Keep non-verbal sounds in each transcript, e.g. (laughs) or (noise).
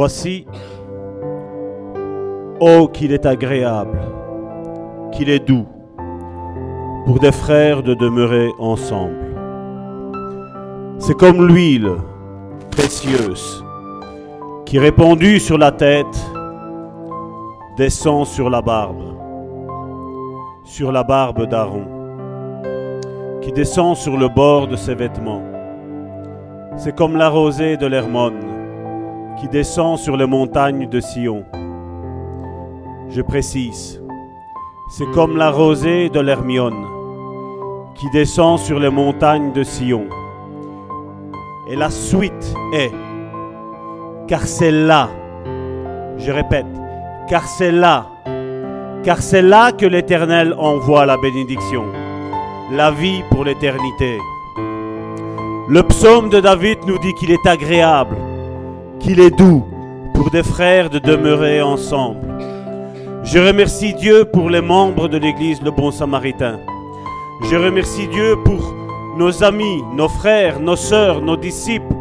Voici, oh qu'il est agréable, qu'il est doux pour des frères de demeurer ensemble. C'est comme l'huile précieuse qui répandue sur la tête descend sur la barbe, sur la barbe d'Aaron, qui descend sur le bord de ses vêtements. C'est comme la rosée de l'Hermone qui descend sur les montagnes de Sion. Je précise, c'est comme la rosée de l'Hermione qui descend sur les montagnes de Sion. Et la suite est, car c'est là, je répète, car c'est là, car c'est là que l'Éternel envoie la bénédiction, la vie pour l'éternité. Le psaume de David nous dit qu'il est agréable, qu'il est doux pour des frères de demeurer ensemble. Je remercie Dieu pour les membres de l'Église Le Bon Samaritain. Je remercie Dieu pour nos amis, nos frères, nos sœurs, nos disciples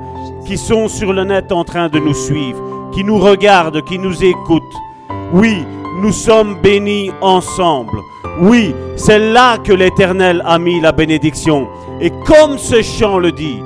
qui sont sur le net en train de nous suivre, qui nous regardent, qui nous écoutent. Oui, nous sommes bénis ensemble. Oui, c'est là que l'Éternel a mis la bénédiction. Et comme ce chant le dit,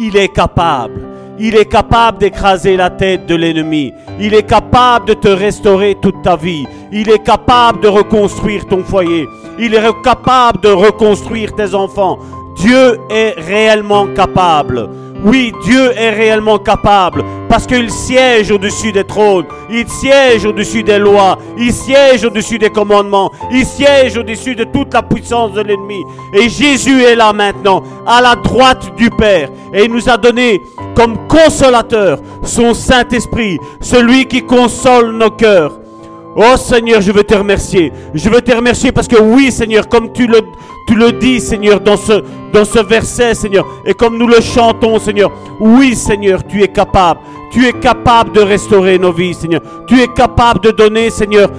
il est capable. Il est capable d'écraser la tête de l'ennemi. Il est capable de te restaurer toute ta vie. Il est capable de reconstruire ton foyer. Il est capable de reconstruire tes enfants. Dieu est réellement capable. Oui, Dieu est réellement capable parce qu'il siège au-dessus des trônes, il siège au-dessus des lois, il siège au-dessus des commandements, il siège au-dessus de toute la puissance de l'ennemi. Et Jésus est là maintenant, à la droite du Père, et il nous a donné comme consolateur son Saint-Esprit, celui qui console nos cœurs. Oh Seigneur, je veux te remercier. Je veux te remercier parce que oui, Seigneur, comme tu le, tu le dis, Seigneur, dans ce, verset, Seigneur, et comme nous le chantons, Seigneur, oui, Seigneur, tu es capable. Tu es capable de restaurer nos vies, Seigneur. Tu es capable de donner, Seigneur,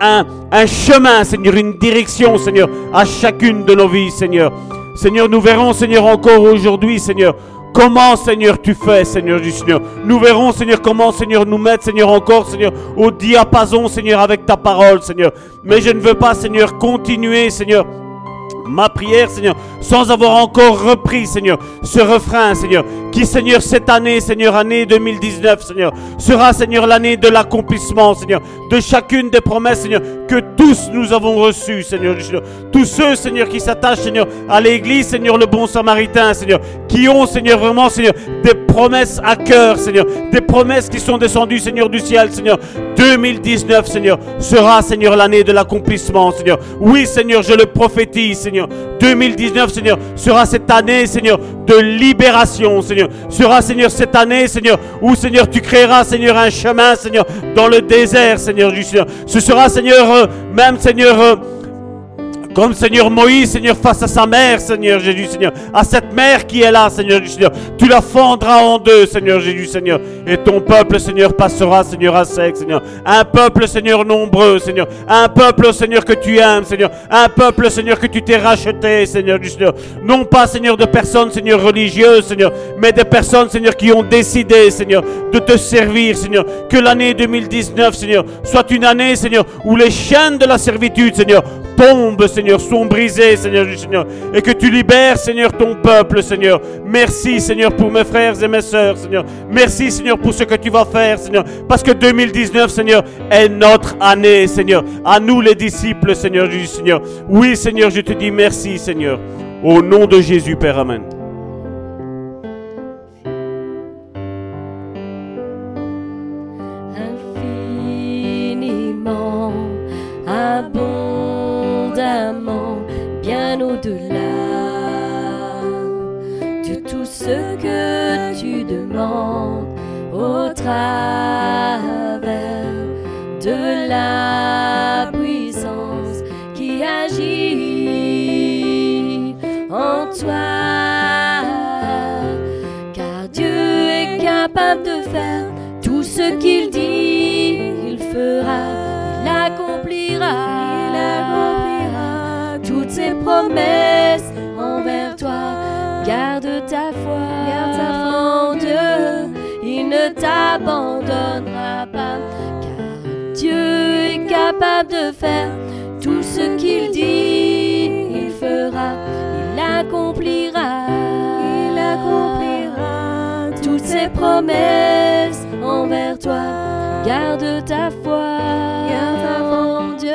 un, un chemin, Seigneur, une direction, Seigneur, à chacune de nos vies, Seigneur. Seigneur, nous verrons, Seigneur, encore aujourd'hui, Seigneur, Comment, Seigneur, tu fais, Seigneur du Seigneur. Nous verrons, Seigneur, comment, Seigneur, nous mettre, Seigneur, encore, Seigneur, au diapason, Seigneur, avec ta parole, Seigneur. Mais je ne veux pas, Seigneur, continuer, Seigneur, ma prière, Seigneur, sans avoir encore repris, Seigneur, ce refrain, Seigneur, qui, Seigneur, cette année, Seigneur, année 2019, Seigneur, sera, Seigneur, l'année de l'accomplissement, Seigneur, de chacune des promesses, Seigneur, que tous nous avons reçues, Seigneur. Tous ceux, Seigneur, qui s'attachent, Seigneur, à l'église, Seigneur, le bon samaritain, Seigneur, qui ont, Seigneur, vraiment, Seigneur, des promesses à cœur, Seigneur, des promesses qui sont descendues, Seigneur, du ciel, Seigneur. 2019, Seigneur, sera, Seigneur, l'année de l'accomplissement, Seigneur. Oui, Seigneur, je le prophétise, Seigneur. 2019, Seigneur, sera cette année, Seigneur, de libération, Seigneur. Sera, Seigneur, cette année, Seigneur, où, Seigneur, tu créeras, Seigneur, un chemin, Seigneur, dans le désert, Seigneur du Seigneur. Ce sera, Seigneur, euh, même, Seigneur, euh, comme Seigneur Moïse, Seigneur, face à sa mère, Seigneur Jésus, Seigneur, à cette mère qui est là, Seigneur du Seigneur, tu la fendras en deux, Seigneur Jésus, Seigneur, et ton peuple, Seigneur, passera, Seigneur, à sec, Seigneur, un peuple, Seigneur, nombreux, Seigneur, un peuple, Seigneur, que tu aimes, Seigneur, un peuple, Seigneur, que tu t'es racheté, Seigneur Seigneur, non pas, Seigneur, de personnes, Seigneur, religieuses, Seigneur, mais de personnes, Seigneur, qui ont décidé, Seigneur, de te servir, Seigneur, que l'année 2019, Seigneur, soit une année, Seigneur, où les chaînes de la servitude, Seigneur, tombent, Seigneur, sont brisés, Seigneur du Seigneur, et que tu libères, Seigneur, ton peuple, Seigneur. Merci, Seigneur, pour mes frères et mes sœurs, Seigneur. Merci, Seigneur, pour ce que tu vas faire, Seigneur, parce que 2019, Seigneur, est notre année, Seigneur. À nous, les disciples, Seigneur du Seigneur. Oui, Seigneur, je te dis merci, Seigneur. Au nom de Jésus, Père, Amen. infiniment, abondamment, au travers de la puissance qui agit en toi. Car Dieu est capable de faire tout ce qu'il dit, il fera, il accomplira, il accomplira toutes ses promesses envers toi. Garde ta foi, garde ta foi ne t'abandonnera pas, car Dieu est capable de faire tout ce qu'il dit, il fera, il accomplira, il accomplira toutes ses promesses envers toi. Garde ta foi, garde en Dieu,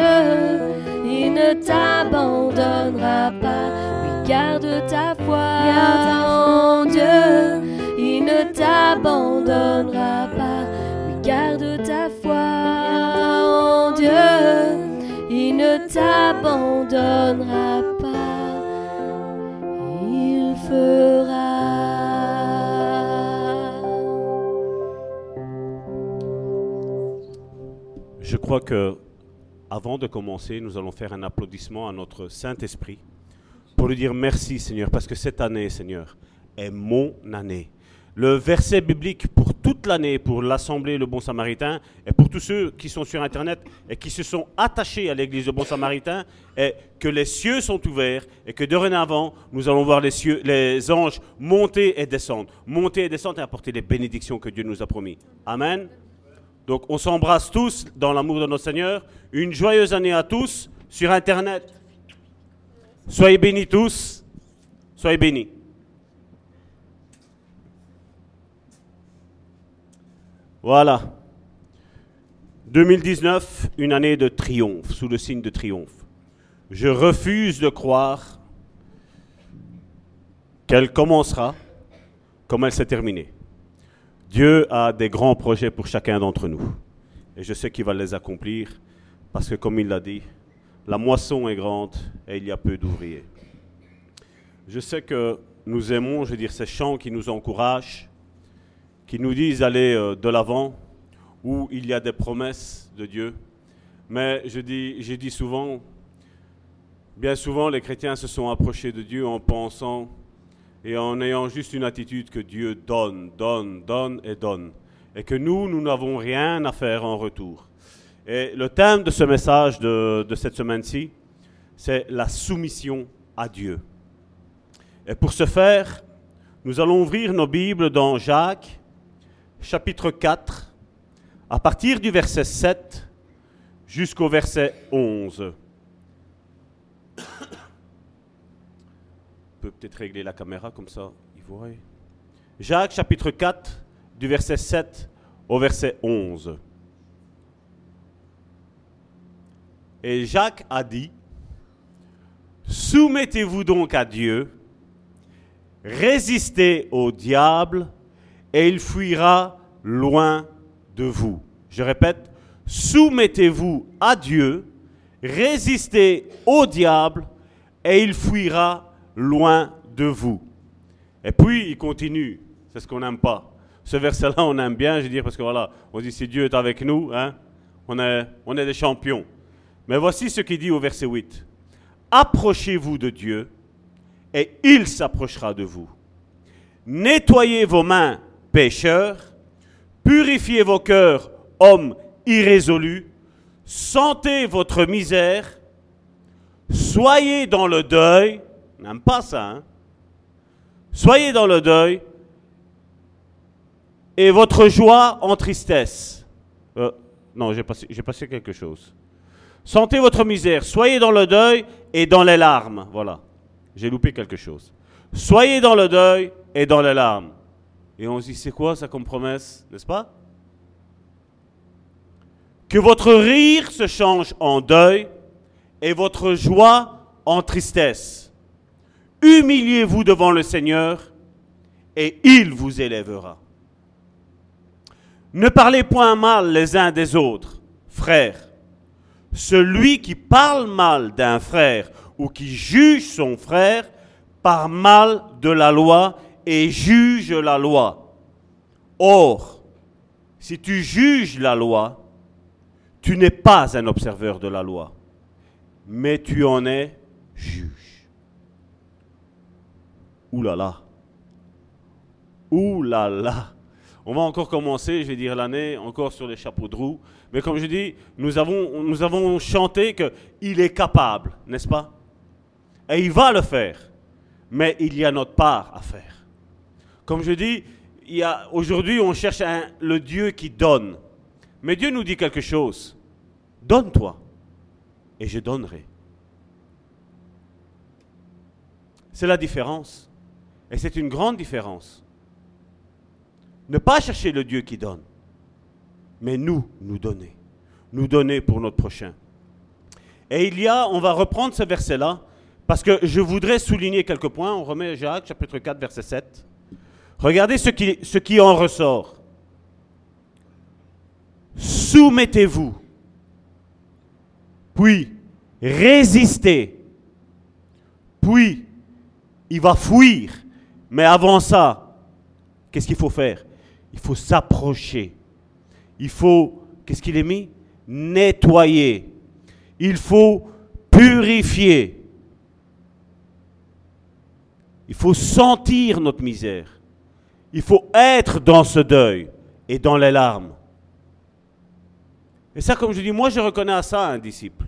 il ne t'abandonnera pas. Garde ta foi, pas. Garde ta foi en Dieu, il ne t'abandonnera pas. Il fera. Je crois que avant de commencer, nous allons faire un applaudissement à notre Saint-Esprit pour lui dire merci Seigneur, parce que cette année, Seigneur, est mon année. Le verset biblique pour toute l'année, pour l'Assemblée Le Bon Samaritain, et pour tous ceux qui sont sur Internet et qui se sont attachés à l'Église Le Bon Samaritain, est que les cieux sont ouverts et que dorénavant, nous allons voir les, cieux, les anges monter et descendre. Monter et descendre et apporter les bénédictions que Dieu nous a promis. Amen. Donc on s'embrasse tous dans l'amour de notre Seigneur. Une joyeuse année à tous sur Internet. Soyez bénis tous. Soyez bénis. Voilà. 2019, une année de triomphe, sous le signe de triomphe. Je refuse de croire qu'elle commencera comme elle s'est terminée. Dieu a des grands projets pour chacun d'entre nous. Et je sais qu'il va les accomplir parce que, comme il l'a dit, la moisson est grande et il y a peu d'ouvriers. Je sais que nous aimons, je veux dire, ces chants qui nous encouragent, qui nous disent d'aller euh, de l'avant, où il y a des promesses de Dieu. Mais je dis, j'ai dit souvent, bien souvent, les chrétiens se sont approchés de Dieu en pensant et en ayant juste une attitude que Dieu donne, donne, donne et donne. Et que nous, nous n'avons rien à faire en retour. Et le thème de ce message de, de cette semaine-ci, c'est la soumission à Dieu. Et pour ce faire, nous allons ouvrir nos Bibles dans Jacques, chapitre 4, à partir du verset 7 jusqu'au verset 11. On peut peut-être régler la caméra comme ça, il voit. Jacques chapitre 4, du verset 7 au verset 11. Et Jacques a dit, Soumettez-vous donc à Dieu, résistez au diable, et il fuira loin de vous. Je répète, soumettez-vous à Dieu, résistez au diable, et il fuira loin de vous. Et puis, il continue, c'est ce qu'on n'aime pas. Ce verset-là, on aime bien, je veux dire, parce que voilà, on dit si Dieu est avec nous, hein, on, est, on est des champions. Mais voici ce qu'il dit au verset 8. Approchez-vous de Dieu, et il s'approchera de vous. Nettoyez vos mains, pécheurs, purifiez vos cœurs, hommes irrésolus, sentez votre misère, soyez dans le deuil, n'aime pas ça, hein? soyez dans le deuil, et votre joie en tristesse. Euh, non, j'ai passé quelque chose. Sentez votre misère, soyez dans le deuil et dans les larmes. Voilà, j'ai loupé quelque chose. Soyez dans le deuil et dans les larmes. Et on se dit, c'est quoi ça comme promesse, n'est-ce pas? Que votre rire se change en deuil et votre joie en tristesse. Humiliez-vous devant le Seigneur et il vous élèvera. Ne parlez point mal les uns des autres, frères. Celui qui parle mal d'un frère ou qui juge son frère parle mal de la loi et juge la loi. Or, si tu juges la loi, tu n'es pas un observeur de la loi, mais tu en es juge. Ouh là là. On va encore commencer, je vais dire l'année, encore sur les chapeaux de roue. Mais comme je dis, nous avons, nous avons chanté qu'il est capable, n'est-ce pas? Et il va le faire. Mais il y a notre part à faire. Comme je dis, aujourd'hui, on cherche le Dieu qui donne. Mais Dieu nous dit quelque chose. Donne-toi. et je donnerai. C'est la différence. Et c'est une grande différence. Ne pas chercher le Dieu qui donne, mais nous, nous donner. Nous donner pour notre prochain. Et il y a, on va reprendre ce verset-là, parce que je voudrais souligner quelques points. On remet Jacques, chapitre 4, verset 7. Regardez ce qui, en ressort. Soumettez-vous, puis résistez, puis il va fuir. Mais avant ça, qu'est-ce qu'il faut faire? Il faut s'approcher. Il faut, qu'est-ce qu'il est mis? Nettoyer. Il faut purifier. Il faut sentir notre misère. Il faut être dans ce deuil et dans les larmes. Et ça, comme je dis, moi je reconnais à ça un disciple.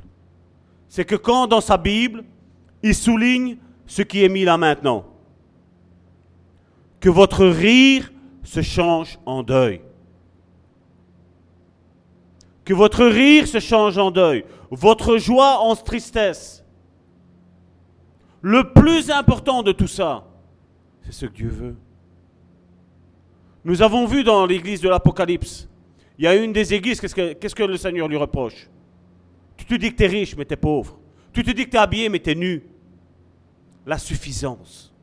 C'est que quand dans sa Bible, il souligne ce qui est mis là maintenant, que votre rire se change en deuil. Que votre rire se change en deuil, votre joie en tristesse. Le plus important de tout ça, c'est ce que Dieu veut. Nous avons vu dans l'église de l'Apocalypse, il y a une des églises, qu'est-ce que, le Seigneur lui reproche? Tu te dis que tu es riche, mais tu es pauvre. Tu te dis que tu es habillé, mais tu es nu. La suffisance.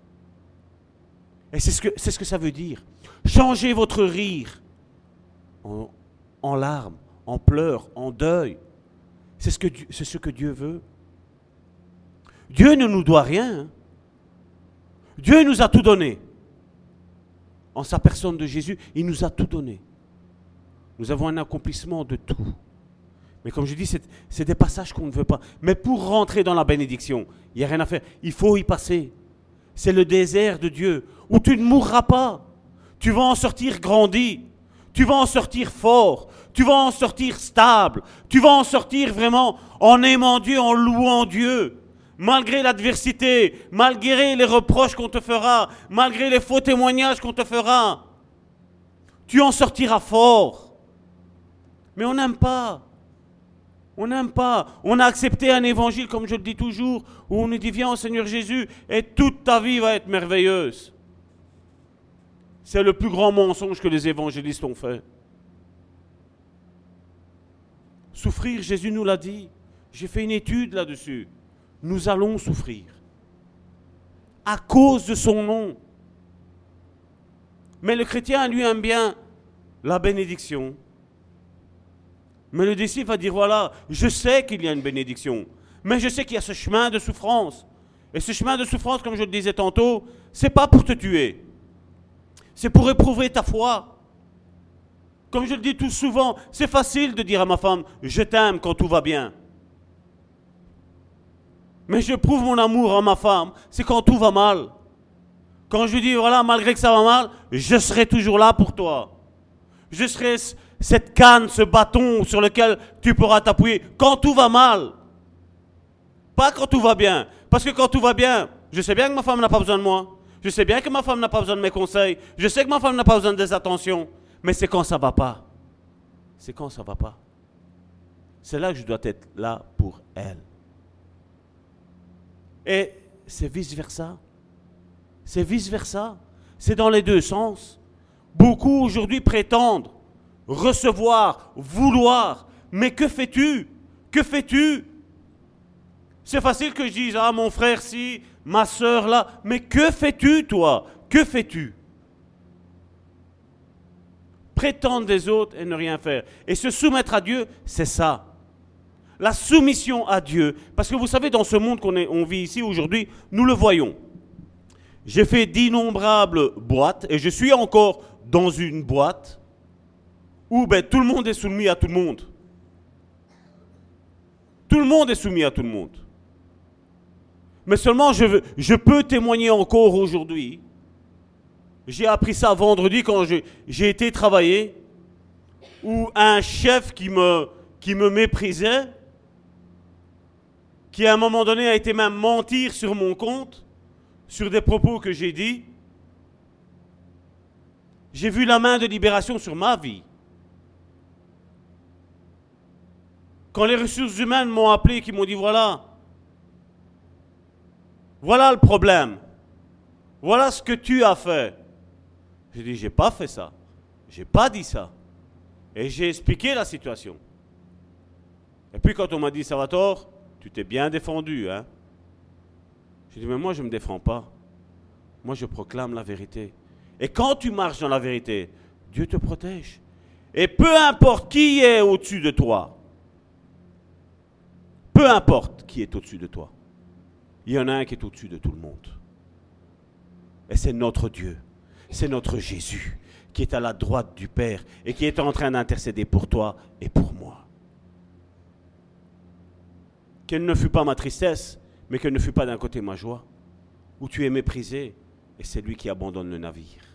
Et c'est ce, que, ça veut dire. Changez votre rire en, larmes, en pleurs, en deuil. C'est ce, que, Dieu- c'est ce que Dieu veut. Dieu ne nous doit rien. hein. Dieu nous a tout donné. En sa personne de Jésus, il nous a tout donné. Nous avons un accomplissement de tout. Mais comme je dis, c'est, des passages qu'on ne veut pas. Mais pour rentrer dans la bénédiction, il n'y a rien à faire. Il faut y passer. C'est le désert de Dieu où tu ne mourras pas. Tu vas en sortir grandi. Tu vas en sortir fort. Tu vas en sortir stable. Tu vas en sortir vraiment en aimant Dieu, en louant Dieu. Malgré l'adversité, malgré les reproches qu'on te fera, malgré les faux témoignages qu'on te fera, tu en sortiras fort. Mais on n'aime pas. On n'aime pas. On a accepté un évangile, comme je le dis toujours, où on nous dit viens au Seigneur Jésus et toute ta vie va être merveilleuse. C'est le plus grand mensonge que les évangélistes ont fait. Souffrir, Jésus nous l'a dit. J'ai fait une étude là-dessus. Nous allons souffrir. À cause de son nom. Mais le chrétien, lui, aime bien la bénédiction. Mais le disciple va dire, voilà, je sais qu'il y a une bénédiction, mais je sais qu'il y a ce chemin de souffrance. Et ce chemin de souffrance, comme je le disais tantôt, c'est pas pour te tuer. C'est pour éprouver ta foi. Comme je le dis tout souvent, c'est facile de dire à ma femme, je t'aime quand tout va bien. Mais je prouve mon amour à ma femme, c'est quand tout va mal. Quand je lui dis, voilà, malgré que ça va mal, je serai toujours là pour toi. Je serai cette canne, ce bâton sur lequel tu pourras t'appuyer quand tout va mal. Pas quand tout va bien. Parce que quand tout va bien, je sais bien que ma femme n'a pas besoin de moi. Je sais bien que ma femme n'a pas besoin de mes conseils. Je sais que ma femme n'a pas besoin des attentions. Mais c'est quand ça va pas. C'est quand ça va pas. C'est là que je dois être là pour elle. Et c'est vice-versa. C'est vice-versa. C'est dans les deux sens. Beaucoup aujourd'hui prétendent recevoir, vouloir. Mais que fais-tu? Que fais-tu? C'est facile que je dise, ah mon frère si, ma soeur là. Mais que fais-tu toi? Que fais-tu? Prétendre des autres et ne rien faire. Et se soumettre à Dieu, c'est ça. La soumission à Dieu. Parce que vous savez, dans ce monde qu'on vit ici aujourd'hui, nous le voyons. J'ai fait d'innombrables boîtes et je suis encore dans une boîte où ben, tout le monde est soumis à tout le monde. Tout le monde est soumis à tout le monde. Mais seulement je, peux témoigner encore aujourd'hui. J'ai appris ça vendredi quand j'ai été travailler, où un chef qui me méprisait, qui à un moment donné a été même mentir sur mon compte, sur des propos que j'ai dit, j'ai vu la main de libération sur ma vie. Quand les ressources humaines m'ont appelé, qui m'ont dit voilà, voilà le problème, voilà ce que tu as fait. J'ai dit j'ai pas fait ça, j'ai pas dit ça, et j'ai expliqué la situation. Et puis quand on m'a dit Salvatore, tu t'es bien défendu, hein J'ai dit mais moi je ne me défends pas, moi je proclame la vérité. Et quand tu marches dans la vérité, Dieu te protège. Et peu importe qui est au-dessus de toi, peu importe qui est au-dessus de toi, il y en a un qui est au-dessus de tout le monde. Et c'est notre Dieu, c'est notre Jésus qui est à la droite du Père et qui est en train d'intercéder pour toi et pour moi. Quelle ne fut pas ma tristesse, mais qu'elle ne fut pas d'un côté ma joie, où tu es méprisé et c'est lui qui abandonne le navire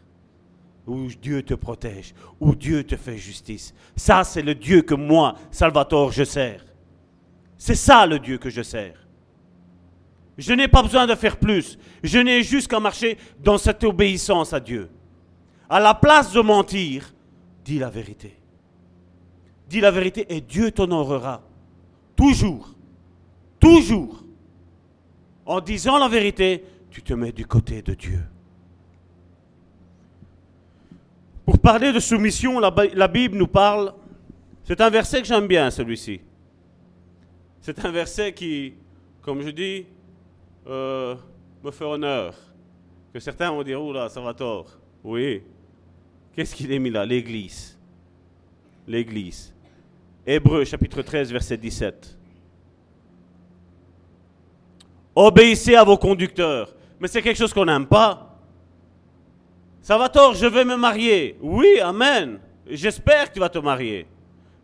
où Dieu te protège, où Dieu te fait justice. Ça, c'est le Dieu que moi, Salvatore, je sers. C'est ça le Dieu que je sers. Je n'ai pas besoin de faire plus. Je n'ai juste qu'à marcher dans cette obéissance à Dieu. À la place de mentir, dis la vérité. Dis la vérité et Dieu t'honorera. Toujours. Toujours. En disant la vérité, tu te mets du côté de Dieu. Pour parler de soumission, la, Bible nous parle, c'est un verset que j'aime bien, celui-ci. C'est un verset qui, comme je dis, euh, me fait honneur. Que certains vont dire, là, ça va tort. Oui. Qu'est-ce qu'il est mis là? L'Église. L'Église. Hébreu chapitre 13, verset 17. Obéissez à vos conducteurs. Mais c'est quelque chose qu'on n'aime pas. Salvatore, je vais me marier. Oui, amen. J'espère que tu vas te marier.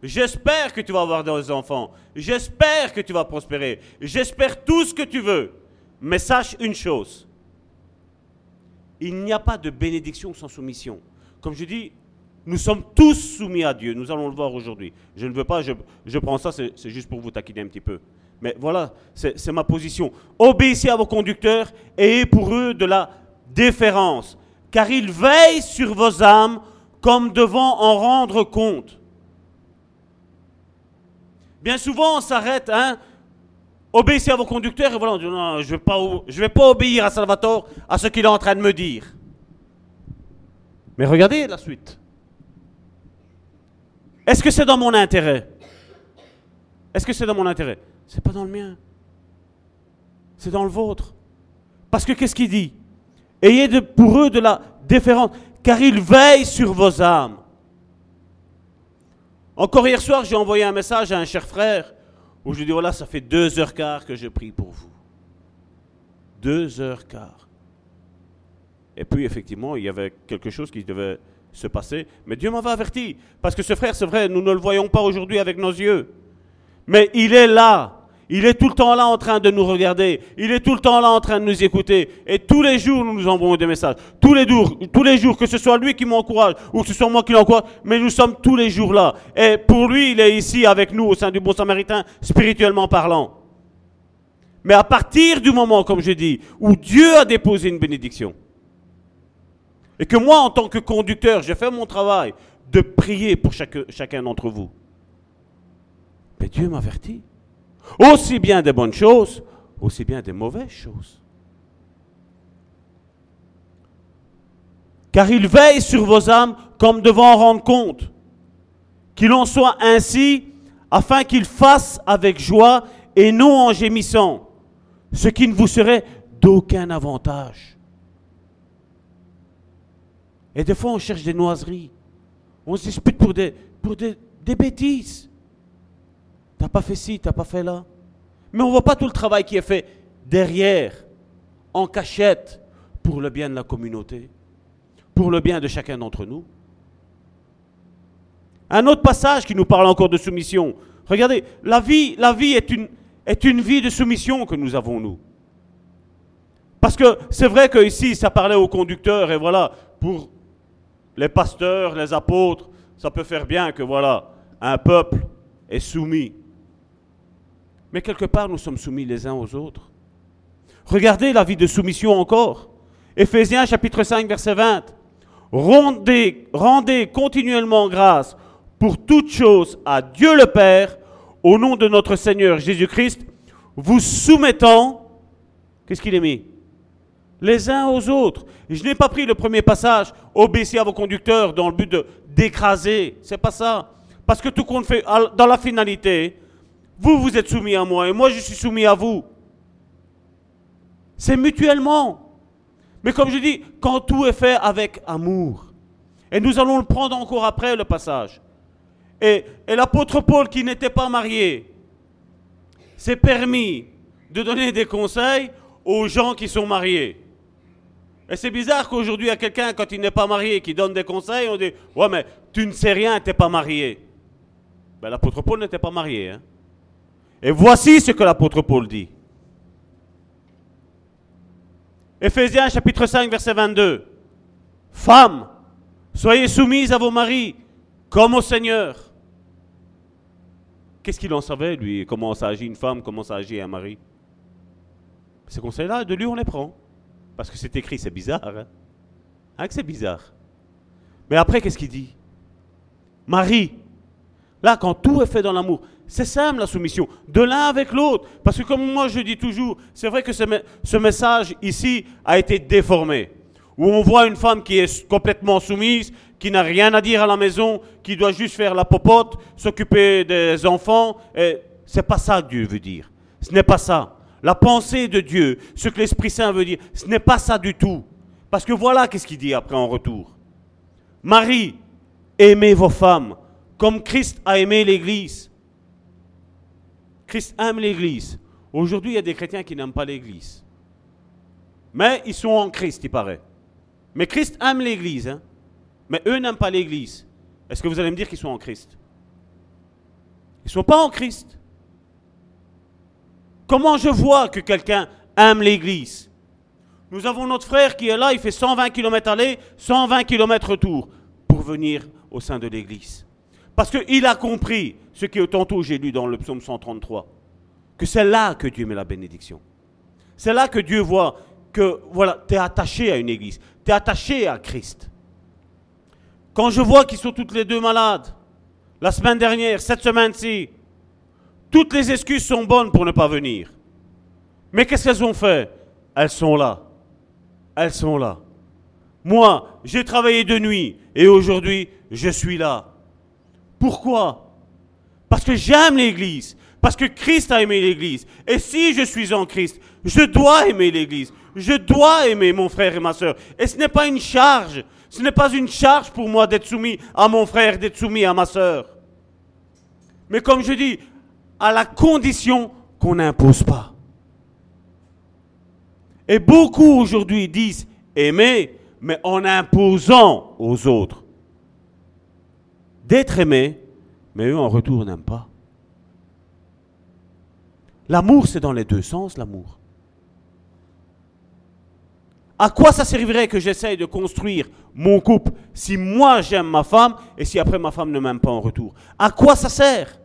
J'espère que tu vas avoir des enfants. J'espère que tu vas prospérer. J'espère tout ce que tu veux. Mais sache une chose. Il n'y a pas de bénédiction sans soumission. Comme je dis, nous sommes tous soumis à Dieu. Nous allons le voir aujourd'hui. Je ne veux pas, je, je prends ça, c'est juste pour vous taquiner un petit peu. Mais voilà, c'est ma position. Obéissez à vos conducteurs et ayez pour eux de la déférence car il veille sur vos âmes comme devant en rendre compte. Bien souvent, on s'arrête, hein, obéissez à vos conducteurs, et voilà, on dit non, je ne vais pas obéir à Salvatore, à ce qu'il est en train de me dire. Mais regardez la suite. Est-ce que c'est dans mon intérêt? Est-ce que c'est dans mon intérêt? C'est pas dans le mien. C'est dans le vôtre. Parce que qu'est-ce qu'il dit? Ayez pour eux de la déférence, car ils veillent sur vos âmes. Encore hier soir, j'ai envoyé un message à un cher frère où je lui dis voilà, ça fait deux heures quart que je prie pour vous. Deux heures quart. Et puis, effectivement, il y avait quelque chose qui devait se passer. Mais Dieu m'avait averti. Parce que ce frère, c'est vrai, nous ne le voyons pas aujourd'hui avec nos yeux. Mais il est là. Il est tout le temps là en train de nous regarder. Il est tout le temps là en train de nous écouter. Et tous les jours, nous nous envoyons des messages. Tous les jours, tous les jours, que ce soit lui qui m'encourage ou que ce soit moi qui l'encourage, mais nous sommes tous les jours là. Et pour lui, il est ici avec nous au sein du Bon Samaritain, spirituellement parlant. Mais à partir du moment, comme je dis, où Dieu a déposé une bénédiction, et que moi, en tant que conducteur, j'ai fait mon travail de prier pour chacun d'entre vous, mais Dieu m'avertit. Aussi bien des bonnes choses, aussi bien des mauvaises choses. Car il veille sur vos âmes comme devant en rendre compte. Qu'il en soit ainsi, afin qu'il fasse avec joie et non en gémissant, ce qui ne vous serait d'aucun avantage. Et des fois, on cherche des noiseries. On se dispute pour des, pour des bêtises. T'as pas fait ci, t'as pas fait là. Mais on voit pas tout le travail qui est fait derrière, en cachette, pour le bien de la communauté, pour le bien de chacun d'entre nous. Un autre passage qui nous parle encore de soumission. Regardez, la vie, la vie est une, est une vie de soumission que nous avons, nous. Parce que c'est vrai que ici, ça parlait aux conducteurs, et voilà, pour les pasteurs, les apôtres, ça peut faire bien que, voilà, un peuple est soumis mais quelque part, nous sommes soumis les uns aux autres. Regardez la vie de soumission encore. Éphésiens chapitre 5, verset 20. Rendez, rendez continuellement grâce pour toutes choses à Dieu le Père, au nom de notre Seigneur Jésus-Christ, vous soumettant, qu'est-ce qu'il est mis? Les uns aux autres. Je n'ai pas pris le premier passage, obéissez à vos conducteurs dans le but d'écraser. C'est pas ça. Parce que tout compte fait, dans la finalité, vous vous êtes soumis à moi et moi je suis soumis à vous. C'est mutuellement. Mais comme je dis, quand tout est fait avec amour, et nous allons le prendre encore après le passage. Et, l'apôtre Paul, qui n'était pas marié, s'est permis de donner des conseils aux gens qui sont mariés. Et c'est bizarre qu'aujourd'hui, à quelqu'un, quand il n'est pas marié, qui donne des conseils, on dit Ouais, mais tu ne sais rien, tu n'es pas marié. Ben, l'apôtre Paul n'était pas marié. hein. Et voici ce que l'apôtre Paul dit. Éphésiens chapitre 5, verset 22. Femmes, soyez soumises à vos maris, comme au Seigneur. Qu'est-ce qu'il en savait, lui, comment ça agit une femme, comment ça agit un mari? Ces conseils-là, de lui, on les prend. Parce que c'est écrit, c'est bizarre. Hein, Hein que c'est bizarre? Mais après, qu'est-ce qu'il dit? Marie, là, quand tout est fait dans l'amour, c'est simple la soumission, de l'un avec l'autre. Parce que comme moi je dis toujours, c'est vrai que ce, me- ce message ici a été déformé. Où on voit une femme qui est complètement soumise, qui n'a rien à dire à la maison, qui doit juste faire la popote, s'occuper des enfants. Et c'est pas ça que Dieu veut dire. Ce n'est pas ça. La pensée de Dieu, ce que l'Esprit Saint veut dire, ce n'est pas ça du tout. Parce que voilà qu'est-ce qu'il dit après en retour. Marie, aimez vos femmes comme Christ a aimé l'Église. Christ aime l'Église. Aujourd'hui, il y a des chrétiens qui n'aiment pas l'Église. Mais ils sont en Christ, il paraît. Mais Christ aime l'Église. hein. Mais eux n'aiment pas l'Église. Est-ce que vous allez me dire qu'ils sont en Christ? Ils ne sont pas en Christ. Comment je vois que quelqu'un aime l'Église? Nous avons notre frère qui est là, il fait 120 km aller, 120 km retour pour venir au sein de l'Église. Parce qu'il a compris ce que tantôt j'ai lu dans le psaume 133, que c'est là que Dieu met la bénédiction. C'est là que Dieu voit que voilà, tu es attaché à une église, tu es attaché à Christ. Quand je vois qu'ils sont toutes les deux malades, la semaine dernière, cette semaine-ci, toutes les excuses sont bonnes pour ne pas venir. Mais qu'est-ce qu'elles ont fait? Elles sont là. Elles sont là. Moi, j'ai travaillé de nuit et aujourd'hui, je suis là. Pourquoi? Parce que j'aime l'Église. Parce que Christ a aimé l'Église. Et si je suis en Christ, je dois aimer l'Église. Je dois aimer mon frère et ma soeur. Et ce n'est pas une charge. Ce n'est pas une charge pour moi d'être soumis à mon frère, d'être soumis à ma soeur. Mais comme je dis, à la condition qu'on n'impose pas. Et beaucoup aujourd'hui disent aimer, mais en imposant aux autres d'être aimés, mais eux en retour n'aiment pas. L'amour, c'est dans les deux sens, l'amour. À quoi ça servirait que j'essaye de construire mon couple si moi j'aime ma femme et si après ma femme ne m'aime pas en retour? À quoi ça sert?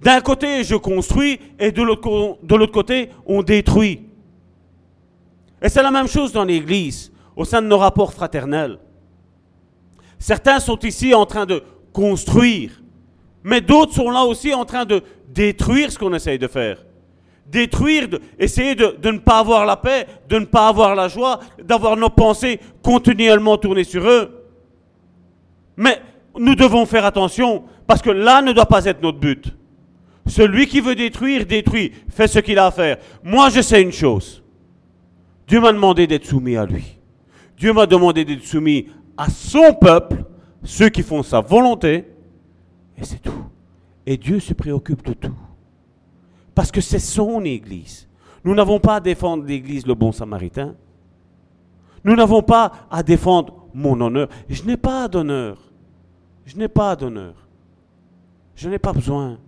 D'un côté, je construis et de l'autre côté, on détruit. Et c'est la même chose dans l'Église, au sein de nos rapports fraternels. Certains sont ici en train de construire, mais d'autres sont là aussi en train de détruire ce qu'on essaye de faire. Détruire, de- essayer de, de ne pas avoir la paix, de ne pas avoir la joie, d'avoir nos pensées continuellement tournées sur eux. Mais nous devons faire attention, parce que là ne doit pas être notre but. Celui qui veut détruire, détruit, fait ce qu'il a à faire. Moi, je sais une chose. Dieu m'a demandé d'être soumis à lui. Dieu m'a demandé d'être soumis à son peuple, ceux qui font sa volonté, et c'est tout. Et Dieu se préoccupe de tout. Parce que c'est son Église. Nous n'avons pas à défendre l'Église, le bon samaritain. Nous n'avons pas à défendre mon honneur. Je n'ai pas d'honneur. Je n'ai pas d'honneur. Je n'ai pas besoin.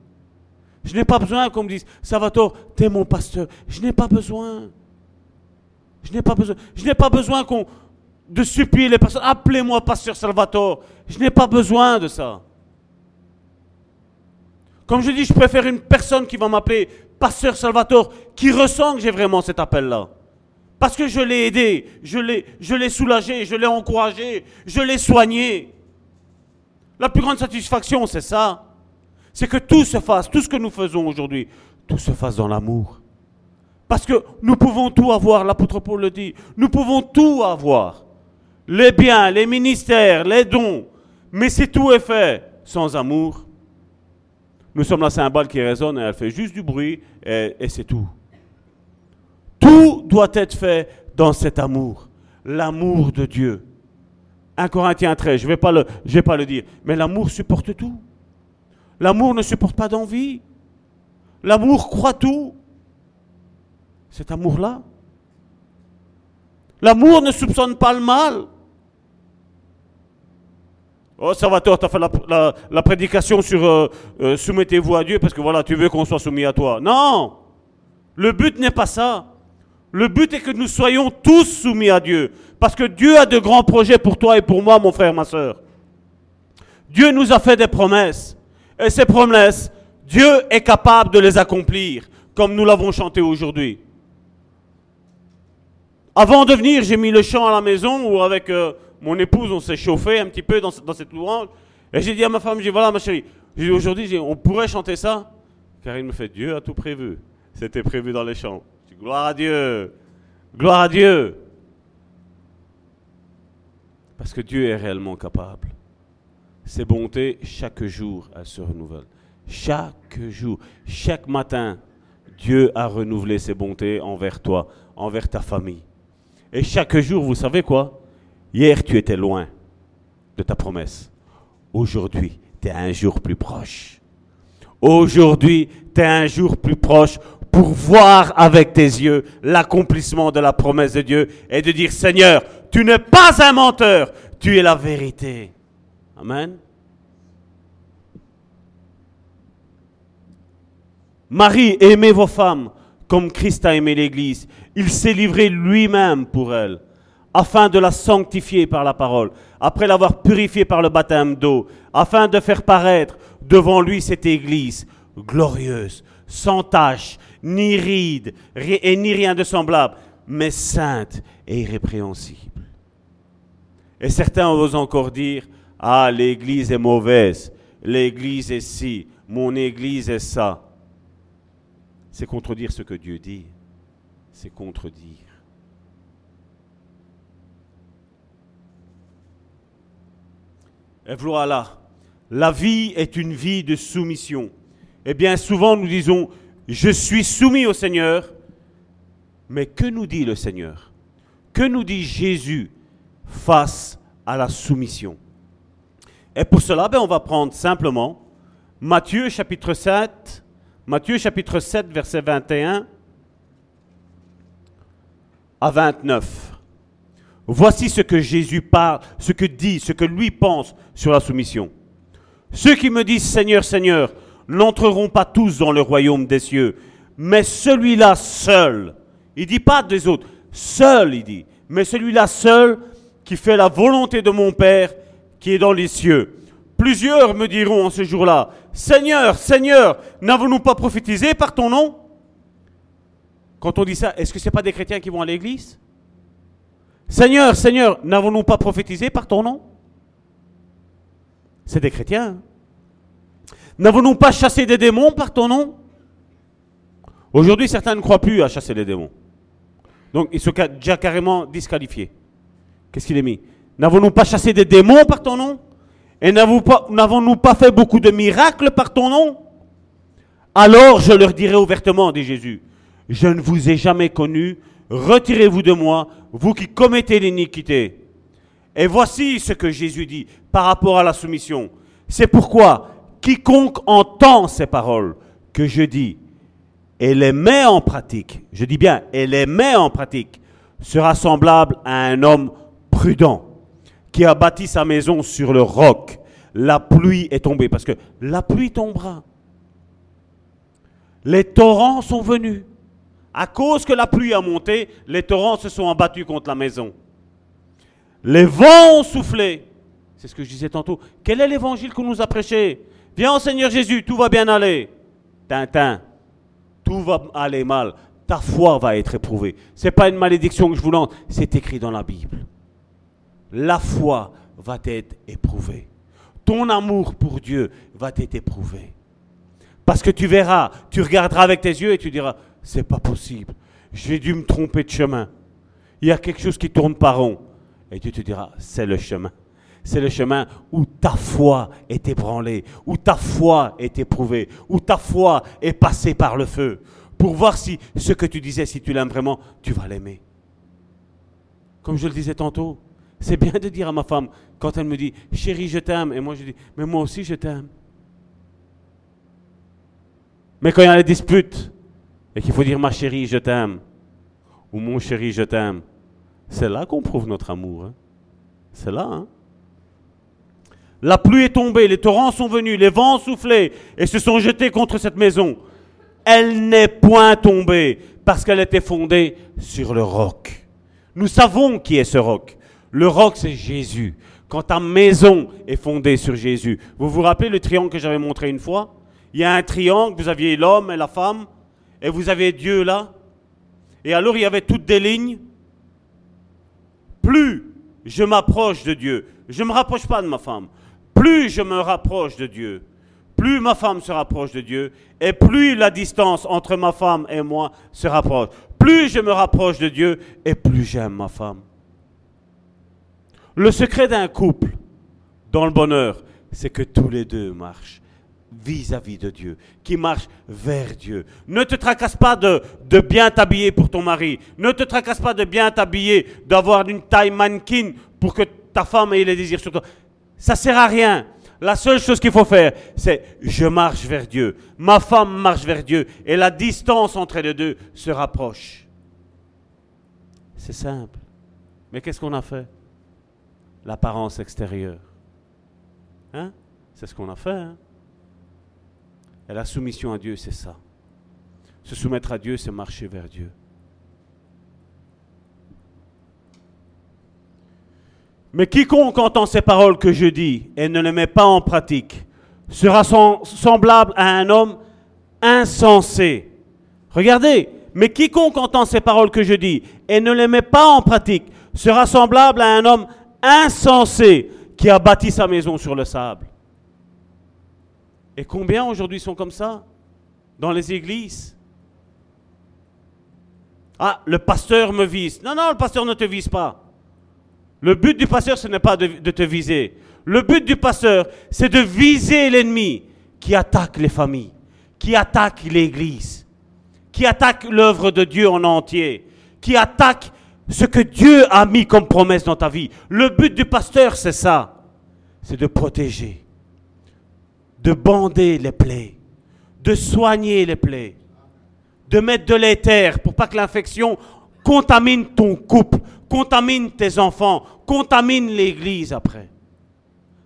Je n'ai pas besoin qu'on me dise, Salvatore, t'es mon pasteur. Je n'ai pas besoin. Je n'ai pas besoin. Je n'ai pas besoin qu'on de supplier les personnes. Appelez-moi pasteur Salvatore. Je n'ai pas besoin de ça. Comme je dis, je préfère une personne qui va m'appeler pasteur Salvatore, qui ressent que j'ai vraiment cet appel-là. Parce que je l'ai aidé, je l'ai, soulagé, je l'ai encouragé, je l'ai soigné. La plus grande satisfaction, c'est ça. c'est que tout se fasse, tout ce que nous faisons aujourd'hui, tout se fasse dans l'amour. Parce que nous pouvons tout avoir, l'apôtre Paul le dit, nous pouvons tout avoir. Les biens, les ministères, les dons. Mais si tout est fait sans amour, nous sommes la cymbale qui résonne et elle fait juste du bruit et, c'est tout. Tout doit être fait dans cet amour, l'amour de Dieu. 1 Corinthiens 13, je ne vais pas le dire, mais l'amour supporte tout. L'amour ne supporte pas d'envie. L'amour croit tout. Cet amour-là. L'amour ne soupçonne pas le mal. Oh, Salvatore, tu as fait la, prédication sur euh, euh, soumettez-vous à Dieu parce que voilà, tu veux qu'on soit soumis à toi. Non Le but n'est pas ça. Le but est que nous soyons tous soumis à Dieu. Parce que Dieu a de grands projets pour toi et pour moi, mon frère, ma soeur. Dieu nous a fait des promesses. Et ces promesses, Dieu est capable de les accomplir, comme nous l'avons chanté aujourd'hui. Avant de venir, j'ai mis le chant à la maison où avec euh, mon épouse, on s'est chauffé un petit peu dans, ce- dans cette louange. Et j'ai dit à ma femme, j'ai voilà ma chérie, aujourd'hui, on pourrait chanter ça Car il me fait, Dieu a tout prévu. C'était prévu dans les chants. Gloire à Dieu. Gloire à Dieu. Parce que Dieu est réellement capable. Ses bontés, chaque jour, elles se renouvellent. Chaque jour, chaque matin, Dieu a renouvelé ses bontés envers toi, envers ta famille. Et chaque jour, vous savez quoi? Hier, tu étais loin de ta promesse. Aujourd'hui, tu es un jour plus proche. Aujourd'hui, tu es un jour plus proche pour voir avec tes yeux l'accomplissement de la promesse de Dieu et de dire, Seigneur, tu n'es pas un menteur, tu es la vérité. Amen. Marie, aimez vos femmes comme Christ a aimé l'Église. Il s'est livré lui-même pour elle, afin de la sanctifier par la parole, après l'avoir purifiée par le baptême d'eau, afin de faire paraître devant lui cette Église glorieuse, sans tache, ni ride, ri- et ni rien de semblable, mais sainte et irrépréhensible. Et certains osent encore dire, ah, l'Église est mauvaise, l'Église est ci, mon Église est ça. C'est contredire ce que Dieu dit. C'est contredire. Et voilà, la vie est une vie de soumission. Et bien souvent nous disons, je suis soumis au Seigneur, mais que nous dit le Seigneur? Que nous dit Jésus face à la soumission? Et pour cela, ben, on va prendre simplement Matthieu chapitre 7, Matthieu chapitre 7, verset 21 à 29. Voici ce que Jésus parle, ce que dit, ce que lui pense sur la soumission. Ceux qui me disent Seigneur, Seigneur, n'entreront pas tous dans le royaume des cieux, mais celui-là seul. Il dit pas des autres, seul, il dit, mais celui-là seul qui fait la volonté de mon Père qui est dans les cieux. Plusieurs me diront en ce jour-là, Seigneur, Seigneur, n'avons-nous pas prophétisé par ton nom? Quand on dit ça, est-ce que ce n'est pas des chrétiens qui vont à l'église? Seigneur, Seigneur, n'avons-nous pas prophétisé par ton nom? C'est des chrétiens. N'avons-nous pas chassé des démons par ton nom? Aujourd'hui, certains ne croient plus à chasser les démons. Donc, ils sont déjà carrément disqualifiés. Qu'est-ce qu'il est mis? N'avons-nous pas chassé des démons par ton nom? Et n'avons-nous pas, pas fait beaucoup de miracles par ton nom? Alors je leur dirai ouvertement, dit Jésus, je ne vous ai jamais connu, retirez-vous de moi, vous qui commettez l'iniquité. Et voici ce que Jésus dit par rapport à la soumission. C'est pourquoi quiconque entend ces paroles que je dis et les met en pratique, je dis bien, et les met en pratique, sera semblable à un homme prudent qui a bâti sa maison sur le roc. La pluie est tombée, parce que la pluie tombera. Les torrents sont venus. À cause que la pluie a monté, les torrents se sont abattus contre la maison. Les vents ont soufflé. C'est ce que je disais tantôt. Quel est l'évangile qu'on nous a prêché? Viens Seigneur Jésus, tout va bien aller. Tintin, tout va aller mal. Ta foi va être éprouvée. Ce n'est pas une malédiction que je vous lance, c'est écrit dans la Bible. La foi va être éprouvée. Ton amour pour Dieu va être éprouvé. Parce que tu verras, tu regarderas avec tes yeux et tu diras, c'est pas possible. J'ai dû me tromper de chemin. Il y a quelque chose qui tourne pas rond. Et tu te diras, c'est le chemin. C'est le chemin où ta foi est ébranlée, où ta foi est éprouvée, où ta foi est passée par le feu. Pour voir si ce que tu disais, si tu l'aimes vraiment, tu vas l'aimer. Comme je le disais tantôt, c'est bien de dire à ma femme, quand elle me dit, chérie, je t'aime, et moi je dis, mais moi aussi je t'aime. Mais quand il y a des disputes, et qu'il faut dire ma chérie, je t'aime, ou mon chéri, je t'aime, c'est là qu'on prouve notre amour. hein. C'est là. Hein? La pluie est tombée, les torrents sont venus, les vents ont soufflé et se sont jetés contre cette maison. Elle n'est point tombée parce qu'elle était fondée sur le roc. Nous savons qui est ce roc. Le roc, c'est Jésus. Quand ta maison est fondée sur Jésus. Vous vous rappelez le triangle que j'avais montré une fois? Il y a un triangle, vous aviez l'homme et la femme, et vous avez Dieu là. Et alors il y avait toutes des lignes. Plus je m'approche de Dieu, je ne me rapproche pas de ma femme, plus je me rapproche de Dieu, plus ma femme se rapproche de Dieu, et plus la distance entre ma femme et moi se rapproche. Plus je me rapproche de Dieu, et plus j'aime ma femme. Le secret d'un couple dans le bonheur, c'est que tous les deux marchent vis-à-vis de Dieu, qui marchent vers Dieu. Ne te tracasse pas de, de bien t'habiller pour ton mari. Ne te tracasse pas de bien t'habiller, d'avoir une taille mannequin pour que ta femme ait les désirs sur toi. Ça sert à rien. La seule chose qu'il faut faire, c'est je marche vers Dieu. Ma femme marche vers Dieu. Et la distance entre les deux se rapproche. C'est simple. Mais qu'est-ce qu'on a fait? L'apparence extérieure. Hein? C'est ce qu'on a fait. Hein? Et la soumission à Dieu, c'est ça. Se soumettre à Dieu, c'est marcher vers Dieu. Mais quiconque entend ces paroles que je dis et ne les met pas en pratique sera sem- semblable à un homme insensé. Regardez, mais quiconque entend ces paroles que je dis et ne les met pas en pratique sera semblable à un homme insensé qui a bâti sa maison sur le sable. Et combien aujourd'hui sont comme ça dans les églises? Ah, le pasteur me vise. Non, non, le pasteur ne te vise pas. Le but du pasteur, ce n'est pas de, te viser. Le but du pasteur, c'est de viser l'ennemi qui attaque les familles, qui attaque l'église, qui attaque l'œuvre de Dieu en entier, qui attaque ce que Dieu a mis comme promesse dans ta vie. Le but du pasteur, c'est ça. C'est de protéger de bander les plaies, de soigner les plaies, de mettre de l'éther pour pas que l'infection contamine ton couple, contamine tes enfants, contamine l'église après.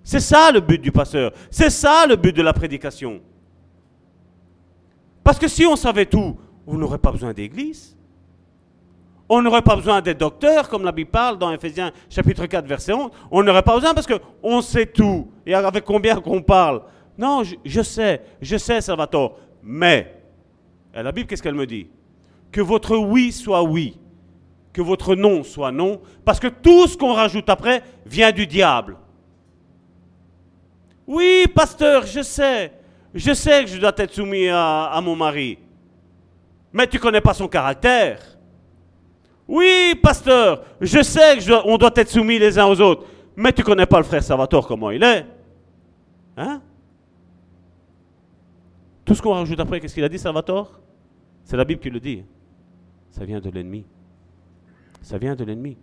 C'est ça le but du pasteur, c'est ça le but de la prédication. Parce que si on savait tout, on n'aurait pas besoin d'église. On n'aurait pas besoin des docteurs, comme la Bible parle dans Ephésiens chapitre 4, verset 11. On n'aurait pas besoin parce qu'on sait tout. Et avec combien qu'on parle? Non, je, sais, je sais, Salvatore. Mais, et la Bible, qu'est-ce qu'elle me dit? Que votre oui soit oui, que votre non soit non, parce que tout ce qu'on rajoute après vient du diable. Oui, pasteur, je sais, je sais que je dois être soumis à, mon mari, mais tu ne connais pas son caractère. Oui, pasteur, je sais qu'on doit, doit être soumis les uns aux autres, mais tu ne connais pas le frère Salvatore, comment il est. Hein? Tout ce qu'on rajoute après, qu'est-ce qu'il a dit, Salvatore? C'est la Bible qui le dit. Ça vient de l'ennemi. Ça vient de l'ennemi.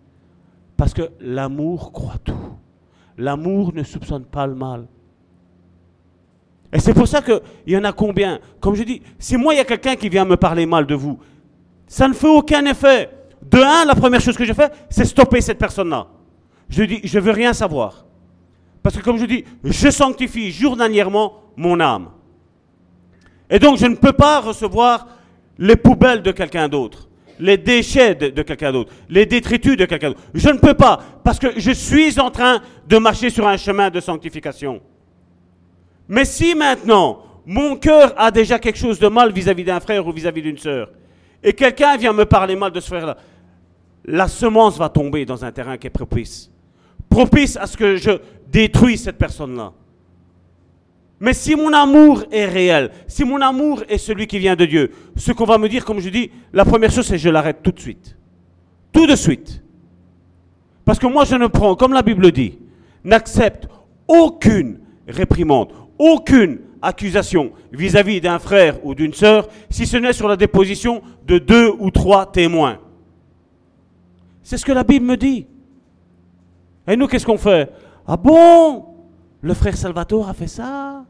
Parce que l'amour croit tout. L'amour ne soupçonne pas le mal. Et c'est pour ça qu'il y en a combien? Comme je dis, si moi il y a quelqu'un qui vient me parler mal de vous, ça ne fait aucun effet. De un, la première chose que je fais, c'est stopper cette personne-là. Je dis, je veux rien savoir. Parce que comme je dis, je sanctifie journalièrement mon âme. Et donc, je ne peux pas recevoir les poubelles de quelqu'un d'autre, les déchets de, quelqu'un d'autre, les détritus de quelqu'un d'autre. Je ne peux pas, parce que je suis en train de marcher sur un chemin de sanctification. Mais si maintenant, mon cœur a déjà quelque chose de mal vis-à-vis d'un frère ou vis-à-vis d'une sœur, et quelqu'un vient me parler mal de ce frère-là, la semence va tomber dans un terrain qui est propice. Propice à ce que je détruise cette personne-là. Mais si mon amour est réel, si mon amour est celui qui vient de Dieu, ce qu'on va me dire, comme je dis, la première chose, c'est je l'arrête tout de suite. Tout de suite. Parce que moi, je ne prends, comme la Bible dit, n'accepte aucune réprimande, aucune accusation vis-à-vis d'un frère ou d'une sœur, si ce n'est sur la déposition de deux ou trois témoins. C'est ce que la Bible me dit. Et nous, qu'est-ce qu'on fait? Ah bon? Le frère Salvatore a fait ça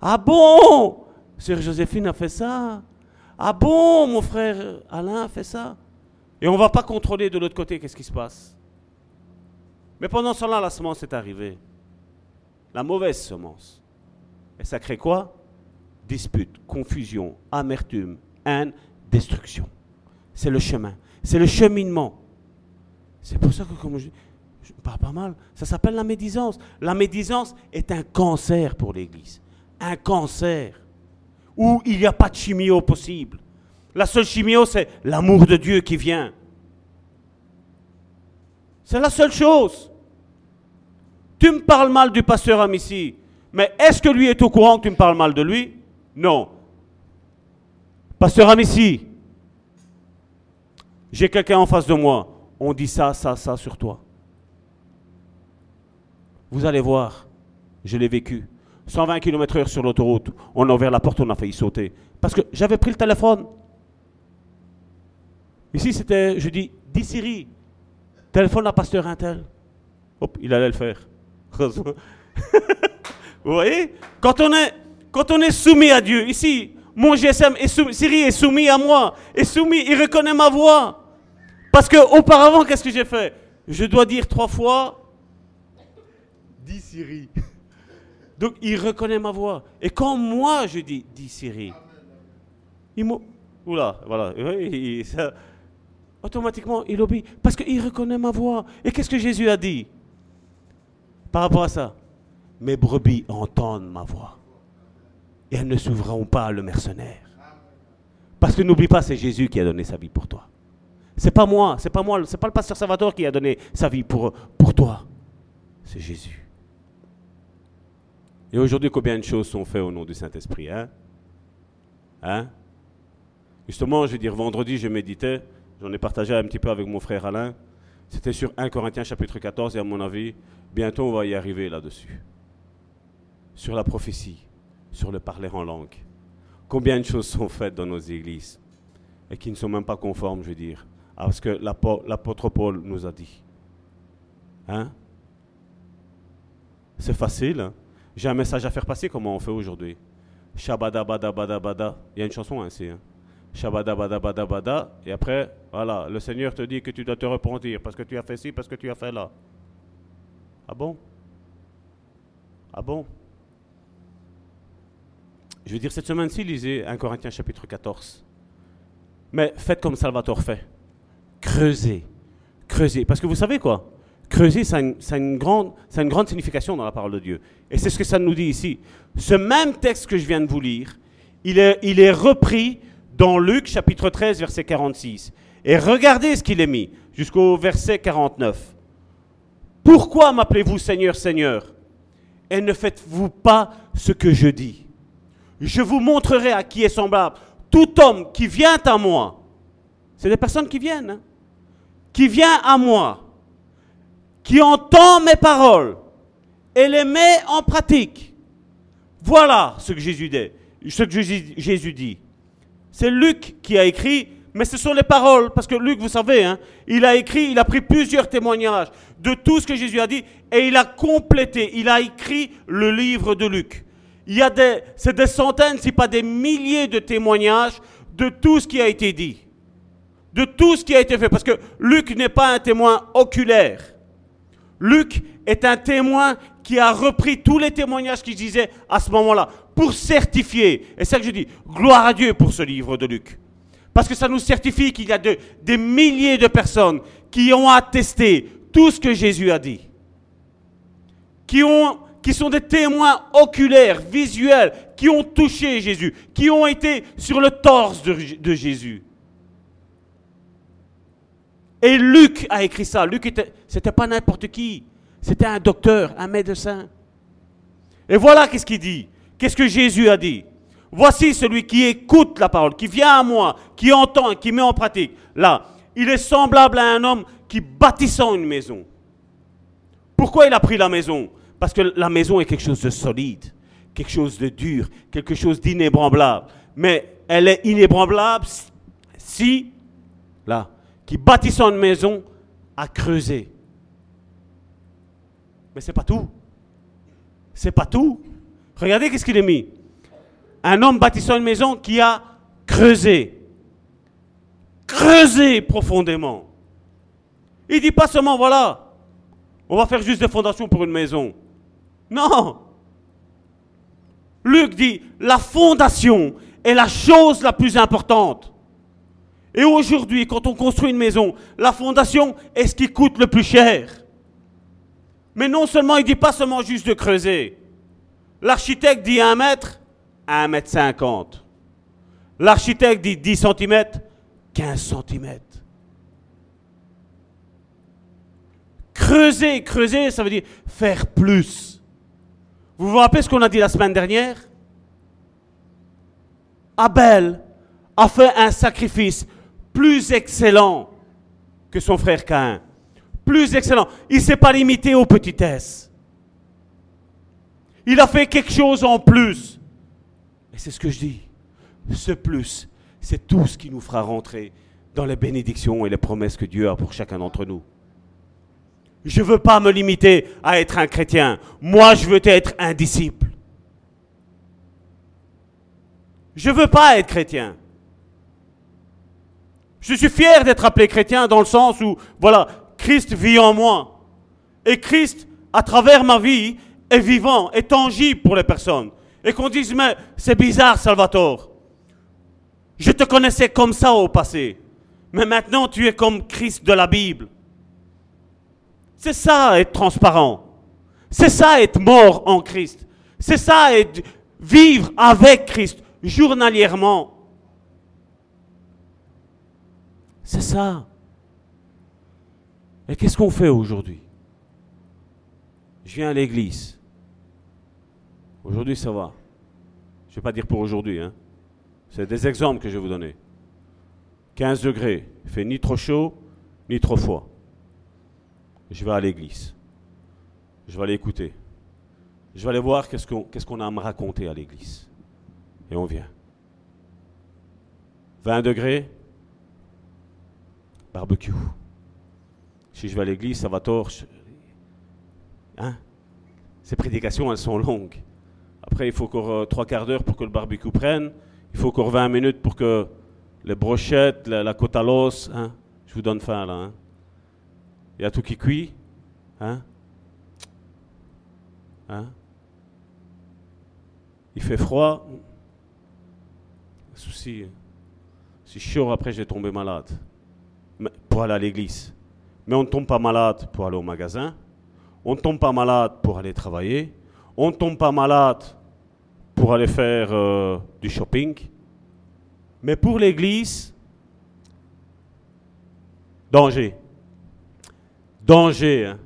Ah bon? Sœur Joséphine a fait ça Ah bon Mon frère Alain a fait ça? Et on ne va pas contrôler de l'autre côté qu'est-ce qui se passe? Mais pendant ce temps-là, la semence est arrivée. La mauvaise semence. Et ça crée quoi? Dispute, confusion, amertume, haine, destruction. C'est le chemin. C'est le cheminement. C'est pour ça que, comme je, je parle pas mal, ça s'appelle la médisance. La médisance est un cancer pour l'Église. Un cancer. Où il n'y a pas de chimio possible. La seule chimio, c'est l'amour de Dieu qui vient. C'est la seule chose. Tu me parles mal du pasteur Amici, mais est-ce que lui est au courant que tu me parles mal de lui? Non. Pasteur Amici, j'ai quelqu'un en face de moi, on dit ça, ça, ça sur toi. Vous allez voir, je l'ai vécu. 120 km/h sur l'autoroute, on a ouvert la porte, on a failli sauter. Parce que j'avais pris le téléphone. Ici, c'était, je dis, dis Siri, téléphone à pasteur Intel. Hop, il allait le faire. (laughs) Vous voyez? Quand on, est, soumis à Dieu, ici, mon GSM, est soumis, Siri est soumis à moi, est soumis, il reconnaît ma voix. Parce que auparavant, qu'est-ce que j'ai fait? Je dois dire trois fois, dis Siri. Donc il reconnaît ma voix. Et quand moi je dis, dis Siri, il m'a... Oula, voilà. Oui, ça, automatiquement, il obéit. Parce qu'il reconnaît ma voix. Et qu'est-ce que Jésus a dit par rapport à ça? Mes brebis entendent ma voix. Et elles ne s'ouvriront pas le mercenaire. Parce que n'oublie pas, c'est Jésus qui a donné sa vie pour toi. C'est pas moi, c'est pas moi, c'est pas le pasteur Salvatore qui a donné sa vie pour toi. C'est Jésus. Et aujourd'hui, combien de choses sont faites au nom du Saint-Esprit Hein? Hein? Justement, je veux dire, vendredi, je méditais, j'en ai partagé un petit peu avec mon frère Alain. C'était sur 1 Corinthiens chapitre 14, et à mon avis, bientôt on va y arriver là-dessus. Sur la prophétie, sur le parler en langue. Combien de choses sont faites dans nos églises et qui ne sont même pas conformes, je veux dire, à ce que l'apôtre Paul nous a dit. Hein? C'est facile. Hein? J'ai un message à faire passer, comment on fait aujourd'hui? Shabada bada bada bada. Il y a une chanson ainsi. Hein? Shabada bada bada bada. Et après, voilà, le Seigneur te dit que tu dois te repentir parce que tu as fait ci, parce que tu as fait là. Ah bon? Ah bon? Je veux dire, cette semaine-ci, lisez 1 Corinthiens chapitre 14. Mais faites comme Salvatore fait. Creusez. Creusez. Parce que vous savez quoi? Creuser, ça a, une, grande, une grande signification dans la parole de Dieu. Et c'est ce que ça nous dit ici. Ce même texte que je viens de vous lire, il est, il est repris dans Luc chapitre 13, verset 46. Et regardez ce qu'il est mis jusqu'au verset 49. Pourquoi m'appelez-vous Seigneur, Seigneur Et ne faites-vous pas ce que je dis? Je vous montrerai à qui est semblable. Tout homme qui vient à moi, c'est des personnes qui viennent, hein, qui vient à moi, qui entend mes paroles et les met en pratique. Voilà ce que Jésus dit. C'est Luc qui a écrit, mais ce sont les paroles, parce que Luc, vous savez, hein, il a écrit, il a pris plusieurs témoignages de tout ce que Jésus a dit, et il a complété, il a écrit le livre de Luc. Il y a c'est des centaines, si pas des milliers de témoignages de tout ce qui a été dit, de tout ce qui a été fait, parce que Luc n'est pas un témoin oculaire. Luc est un témoin qui a repris tous les témoignages qu'il disait à ce moment-là pour certifier. Et c'est ça que je dis, gloire à Dieu pour ce livre de Luc. Parce que ça nous certifie qu'il y a des milliers de personnes qui ont attesté tout ce que Jésus a dit. Qui, ont, qui sont des témoins oculaires, visuels, qui ont touché Jésus, qui ont été sur le torse de Jésus. Et Luc a écrit ça. Luc, était, c'était pas n'importe qui. C'était un docteur, un médecin. Et voilà qu'est-ce qu'il dit. Qu'est-ce que Jésus a dit? Voici celui qui écoute la parole, qui vient à moi, qui entend, qui met en pratique. Là, il est semblable à un homme qui bâtissant une maison. Pourquoi il a pris la maison? Parce que la maison est quelque chose de solide, quelque chose de dur, quelque chose d'inébranlable. Mais elle est inébranlable si, là, qui bâtissant une maison a creusé. Mais c'est pas tout. C'est pas tout. Regardez qu'est-ce qu'il est mis. Un homme bâtissant une maison qui a creusé. Creusé profondément. Il dit pas seulement, voilà, on va faire juste des fondations pour une maison. Non. Luc dit, la fondation est la chose la plus importante. Et aujourd'hui, quand on construit une maison, la fondation est ce qui coûte le plus cher. Mais non seulement, il dit pas seulement juste de creuser. L'architecte dit 1 mètre, 1 mètre 50. L'architecte dit 10 cm, 15 cm. Creuser, creuser, ça veut dire faire plus. Vous vous rappelez ce qu'on a dit la semaine dernière? Abel a fait un sacrifice plus excellent que son frère Caïn. Plus excellent. Il ne s'est pas limité aux petitesses. Il a fait quelque chose en plus. Et c'est ce que je dis. Ce plus, c'est tout ce qui nous fera rentrer dans les bénédictions et les promesses que Dieu a pour chacun d'entre nous. Je ne veux pas me limiter à être un chrétien. Moi, je veux être un disciple. Je ne veux pas être chrétien. Je suis fier d'être appelé chrétien dans le sens où, voilà, Christ vit en moi. Et Christ, à travers ma vie, est vivant, est tangible pour les personnes. Et qu'on dise, mais c'est bizarre, Salvatore. Je te connaissais comme ça au passé. Mais maintenant, tu es comme Christ de la Bible. C'est ça être transparent. C'est ça être mort en Christ. C'est ça être vivre avec Christ journalièrement. C'est ça. Et qu'est-ce qu'on fait aujourd'hui? Je viens à l'église. Aujourd'hui, ça va. Je ne vais pas dire pour aujourd'hui. Hein. C'est des exemples que je vais vous donner. 15 degrés. Il fait ni trop chaud, ni trop froid. Je vais à l'église. Je vais aller écouter. Je vais aller voir qu'est-ce qu'on qu'est-ce qu'on a à me raconter à l'église. Et on vient. 20 degrés, barbecue. Si je vais à l'église, ça va torche. Hein? Ces prédications, elles sont longues. Après, il faut encore trois quarts d'heure pour que le barbecue prenne. Il faut encore 20 minutes pour que les brochettes, la, côte à l'os, hein? je vous donne faim là. Hein? Il y a tout qui cuit. Hein? Hein? Il fait froid. Souci. Si chaud, après, j'ai tombé malade pour aller à l'église. Mais on ne tombe pas malade pour aller au magasin. On ne tombe pas malade pour aller travailler. On ne tombe pas malade pour aller faire euh, du shopping. Mais pour l'église, danger. Danger. Hein.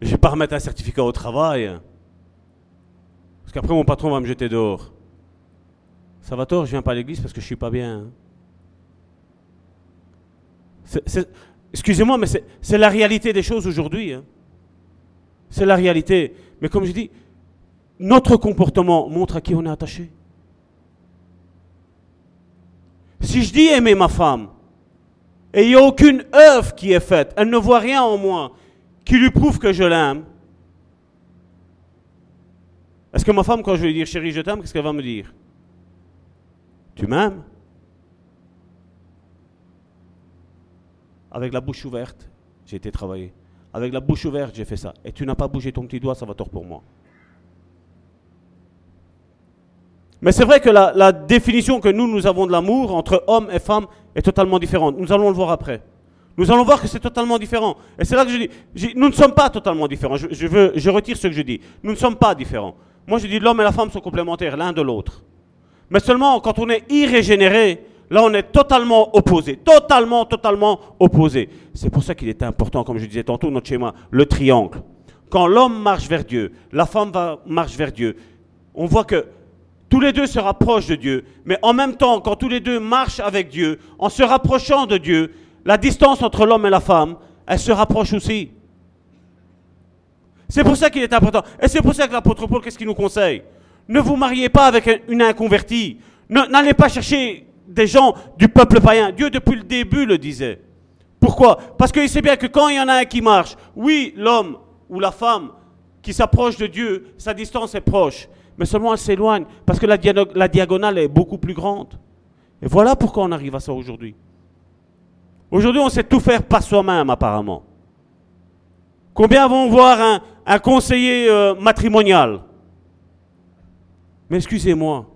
Je ne vais pas remettre un certificat au travail. Hein. Parce qu'après, mon patron va me jeter dehors. Ça va tort, je viens pas à l'église parce que je suis pas bien. Hein excusez-moi, mais c'est la réalité des choses aujourd'hui. Hein. C'est la réalité. Mais comme je dis, notre comportement montre à qui on est attaché. Si je dis aimer ma femme, et il n'y a aucune œuvre qui est faite, elle ne voit rien en moi qui lui prouve que je l'aime, est-ce que ma femme, quand je vais lui dire chérie, je t'aime, qu'est-ce qu'elle va me dire Tu m'aimes? Avec la bouche ouverte, j'ai été travailler. Avec la bouche ouverte, j'ai fait ça. Et tu n'as pas bougé ton petit doigt, ça va tort pour moi. Mais c'est vrai que la, définition que nous, nous avons de l'amour entre homme et femme est totalement différente. Nous allons le voir après. Nous allons voir que c'est totalement différent. Et c'est là que je dis, nous ne sommes pas totalement différents. Je, je, veux, je retire ce que je dis. Nous ne sommes pas différents. Moi, je dis l'homme et la femme sont complémentaires l'un de l'autre. Mais seulement quand on est irrégénéré, Là, on est totalement opposé, totalement, totalement opposé. C'est pour ça qu'il est important, comme je disais tantôt, notre schéma, le triangle. Quand l'homme marche vers Dieu, la femme marche vers Dieu, on voit que tous les deux se rapprochent de Dieu, mais en même temps, quand tous les deux marchent avec Dieu, en se rapprochant de Dieu, la distance entre l'homme et la femme, elle se rapproche aussi. C'est pour ça qu'il est important. Et c'est pour ça que l'apôtre Paul, qu'est-ce qu'il nous conseille? Ne vous mariez pas avec un- une inconvertie. N'allez pas chercher des gens du peuple païen. Dieu, depuis le début, le disait. Pourquoi? Parce qu'il sait bien que quand il y en a un qui marche, oui, l'homme ou la femme qui s'approche de Dieu, sa distance est proche. Mais seulement elle s'éloigne. Parce que la, diagonale est beaucoup plus grande. Et voilà pourquoi on arrive à ça aujourd'hui. Aujourd'hui, on sait tout faire par soi-même, apparemment. Combien vont voir un, un conseiller euh, matrimonial? Mais excusez-moi,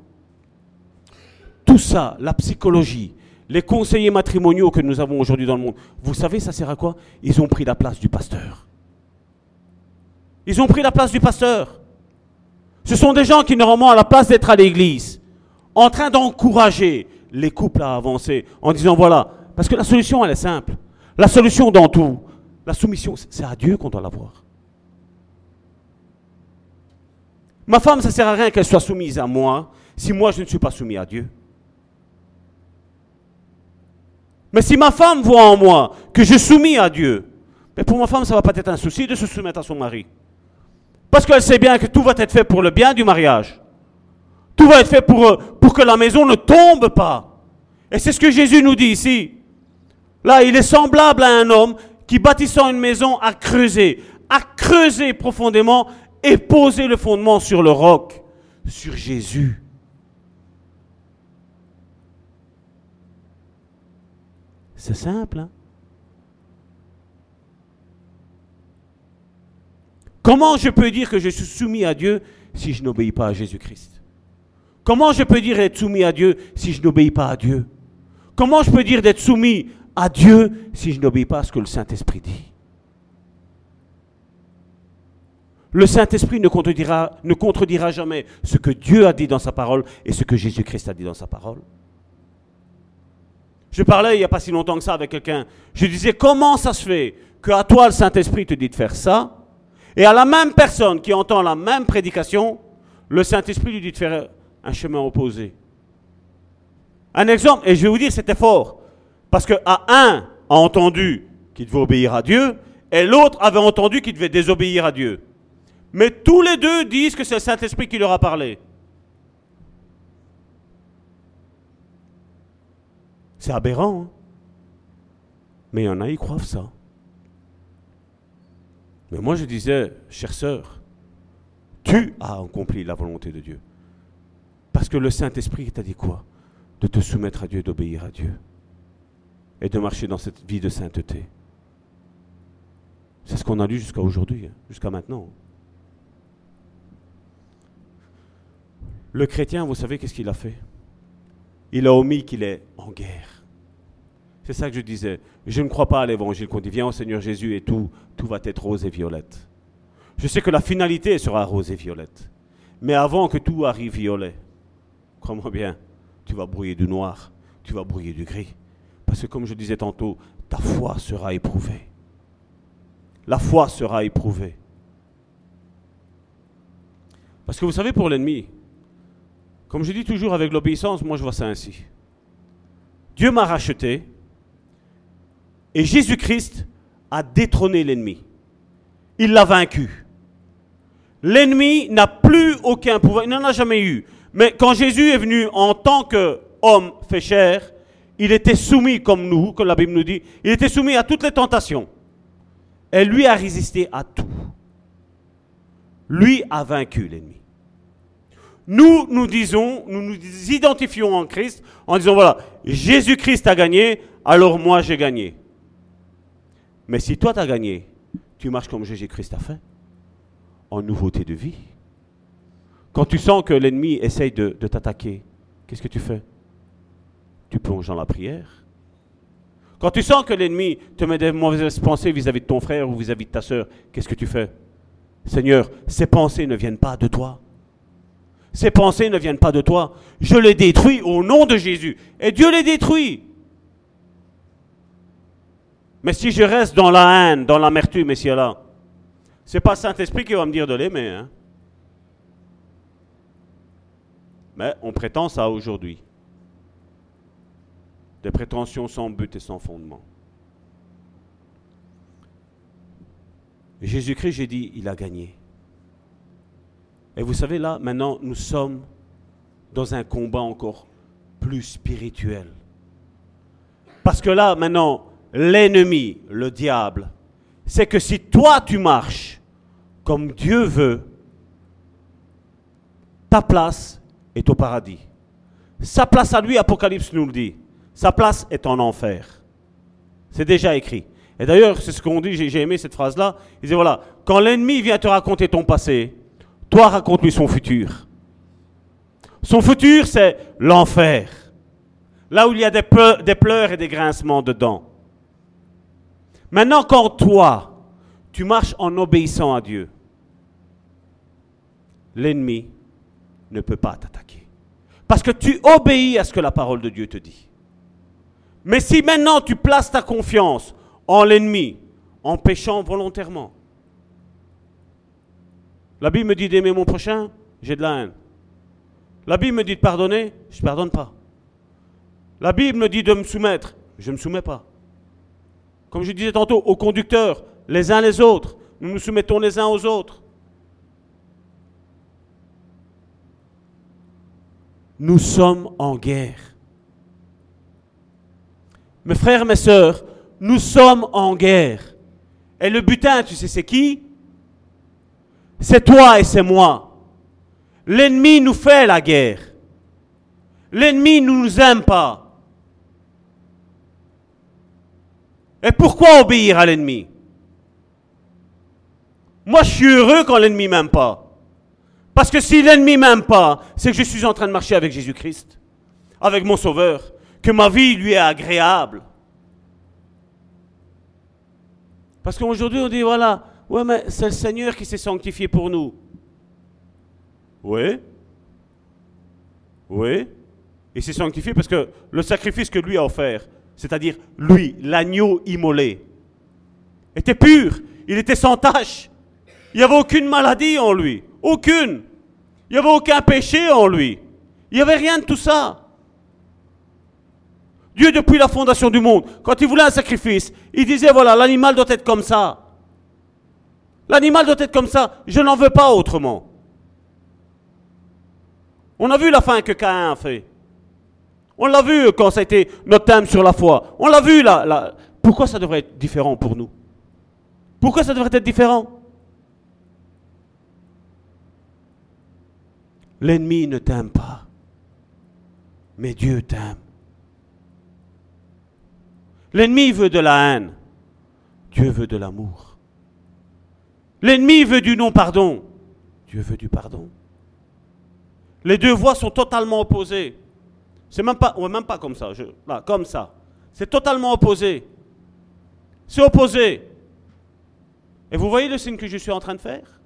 tout ça, la psychologie, les conseillers matrimoniaux que nous avons aujourd'hui dans le monde, vous savez, ça sert à quoi? Ils ont pris la place du pasteur. Ils ont pris la place du pasteur. Ce sont des gens qui, normalement, à la place d'être à l'église, en train d'encourager les couples à avancer, en disant voilà, parce que la solution, elle est simple. La solution dans tout, la soumission, c'est à Dieu qu'on doit l'avoir. Ma femme, ça ne sert à rien qu'elle soit soumise à moi si moi je ne suis pas soumis à Dieu. Mais si ma femme voit en moi que je suis soumis à Dieu, mais pour ma femme, ça va pas être un souci de se soumettre à son mari. Parce qu'elle sait bien que tout va être fait pour le bien du mariage. Tout va être fait pour, euh, pour que la maison ne tombe pas. Et c'est ce que Jésus nous dit ici. Là, il est semblable à un homme qui, bâtissant une maison, a creusé, a creusé profondément et posé le fondement sur le roc, sur Jésus. C'est simple. hein? Comment je peux dire que je suis soumis à Dieu si je n'obéis pas à Jésus-Christ? Comment je peux dire être soumis à Dieu si je n'obéis pas à Dieu? Comment je peux dire d'être soumis à Dieu si je n'obéis pas à ce que le Saint-Esprit dit? Le Saint-Esprit ne contredira, ne contredira jamais ce que Dieu a dit dans sa parole et ce que Jésus-Christ a dit dans sa parole. Je parlais il n'y a pas si longtemps que ça avec quelqu'un. Je disais, comment ça se fait qu'à toi le Saint-Esprit te dit de faire ça et à la même personne qui entend la même prédication, le Saint-Esprit lui dit de faire un chemin opposé. Un exemple, et je vais vous dire, c'était fort. Parce qu'à un a entendu qu'il devait obéir à Dieu, et l'autre avait entendu qu'il devait désobéir à Dieu. Mais tous les deux disent que c'est le Saint-Esprit qui leur a parlé. C'est aberrant. hein. Mais il y en a, ils croient ça. Mais moi, je disais, chère sœur, tu as accompli la volonté de Dieu. Parce que le Saint-Esprit t'a dit quoi? De te soumettre à Dieu, d'obéir à Dieu. Et de marcher dans cette vie de sainteté. C'est ce qu'on a lu jusqu'à aujourd'hui, hein, jusqu'à maintenant. Le chrétien, vous savez qu'est-ce qu'il a fait? Il a omis qu'il est en guerre. C'est ça que je disais. Je ne crois pas à l'évangile qu'on dit viens au Seigneur Jésus et tout, tout va être rose et violette. Je sais que la finalité sera rose et violette. Mais avant que tout arrive violet, crois-moi bien, tu vas brouiller du noir, tu vas brouiller du gris. Parce que comme je disais tantôt, ta foi sera éprouvée. La foi sera éprouvée. Parce que vous savez, pour l'ennemi, comme je dis toujours avec l'obéissance, moi je vois ça ainsi. Dieu m'a racheté et Jésus-Christ a détrôné l'ennemi. Il l'a vaincu. L'ennemi n'a plus aucun pouvoir, il n'en a jamais eu. Mais quand Jésus est venu en tant qu'homme fait chair, il était soumis comme nous, comme la Bible nous dit, il était soumis à toutes les tentations. Et lui a résisté à tout. Lui a vaincu l'ennemi. Nous, nous disons, nous nous identifions en Christ en disant, voilà, Jésus-Christ a gagné, alors moi j'ai gagné. Mais si toi tu as gagné, tu marches comme Jésus-Christ a fait, en nouveauté de vie. Quand tu sens que l'ennemi essaye de, de t'attaquer, qu'est-ce que tu fais? Tu plonges dans la prière. Quand tu sens que l'ennemi te met des mauvaises pensées vis-à-vis de ton frère ou vis-à-vis de ta soeur, qu'est-ce que tu fais? Seigneur, ces pensées ne viennent pas de toi. Ces pensées ne viennent pas de toi. Je les détruis au nom de Jésus. Et Dieu les détruit. Mais si je reste dans la haine, dans l'amertume, et là, c'est pas Saint-Esprit qui va me dire de l'aimer. Hein? Mais on prétend ça aujourd'hui. Des prétentions sans but et sans fondement. Jésus-Christ, j'ai dit, il a gagné. Et vous savez, là, maintenant, nous sommes dans un combat encore plus spirituel. Parce que là, maintenant, l'ennemi, le diable, c'est que si toi tu marches comme Dieu veut, ta place est au paradis. Sa place à lui, Apocalypse nous le dit, sa place est en enfer. C'est déjà écrit. Et d'ailleurs, c'est ce qu'on dit, j'ai aimé cette phrase-là. Il dit voilà, quand l'ennemi vient te raconter ton passé, toi raconte-lui son futur. Son futur, c'est l'enfer. Là où il y a des, des pleurs et des grincements dedans. Maintenant, quand toi, tu marches en obéissant à Dieu, l'ennemi ne peut pas t'attaquer. Parce que tu obéis à ce que la parole de Dieu te dit. Mais si maintenant tu places ta confiance en l'ennemi, en péchant volontairement, la Bible me dit d'aimer mon prochain, j'ai de la haine. La Bible me dit de pardonner, je ne pardonne pas. La Bible me dit de me soumettre, je ne me soumets pas. Comme je disais tantôt, aux conducteurs, les uns les autres, nous nous soumettons les uns aux autres. Nous sommes en guerre. Mes frères, mes sœurs, nous sommes en guerre. Et le butin, tu sais, c'est qui? C'est toi et c'est moi. L'ennemi nous fait la guerre. L'ennemi ne nous aime pas. Et pourquoi obéir à l'ennemi? Moi, je suis heureux quand l'ennemi m'aime pas. Parce que si l'ennemi m'aime pas, c'est que je suis en train de marcher avec Jésus-Christ, avec mon Sauveur, que ma vie lui est agréable. Parce qu'aujourd'hui, on dit, voilà, ouais, mais c'est le Seigneur qui s'est sanctifié pour nous. Oui. Oui. Il s'est sanctifié parce que le sacrifice que lui a offert, c'est-à-dire lui, l'agneau immolé, était pur, il était sans tache. Il n'y avait aucune maladie en lui, aucune. Il n'y avait aucun péché en lui. Il n'y avait rien de tout ça. Dieu, depuis la fondation du monde, quand il voulait un sacrifice, il disait, voilà, l'animal doit être comme ça. L'animal doit être comme ça. Je n'en veux pas autrement. On a vu la fin que Caïn a fait. On l'a vu quand ça a été notre thème sur la foi. On l'a vu là. Pourquoi ça devrait être différent pour nous? Pourquoi ça devrait être différent? L'ennemi ne t'aime pas, mais Dieu t'aime. L'ennemi veut de la haine, Dieu veut de l'amour. L'ennemi veut du non-pardon, Dieu veut du pardon. Les deux voies sont totalement opposées. C'est même pas, même pas comme ça, là, comme ça. C'est totalement opposé. C'est opposé. Et vous voyez le signe que je suis en train de faire?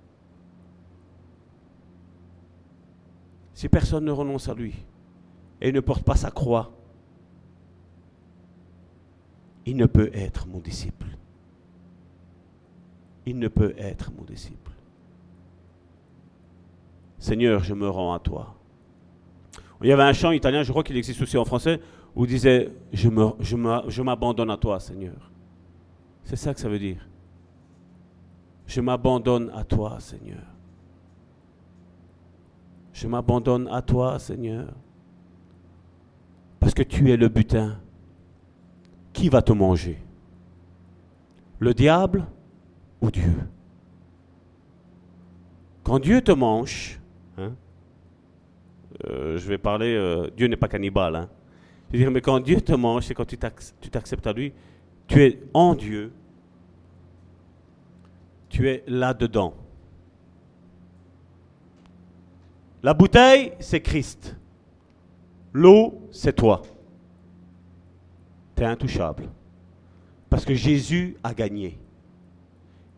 Si personne ne renonce à lui et ne porte pas sa croix, il ne peut être mon disciple. Il ne peut être mon disciple. Seigneur, je me rends à toi. Il y avait un chant italien, je crois qu'il existe aussi en français, où il disait Je m'abandonne je à toi, Seigneur. C'est ça que ça veut dire. Je m'abandonne à toi, Seigneur. Je m'abandonne à toi, Seigneur. Parce que tu es le butin. Qui va te manger? Le diable Dieu Quand Dieu te mange, hein, euh, je vais parler, euh, Dieu n'est pas cannibale. Hein. Je veux dire, mais quand Dieu te mange, c'est quand tu t'acceptes à lui, tu es en Dieu, tu es là-dedans. La bouteille, c'est Christ. L'eau, c'est toi. Tu es intouchable. Parce que Jésus a gagné.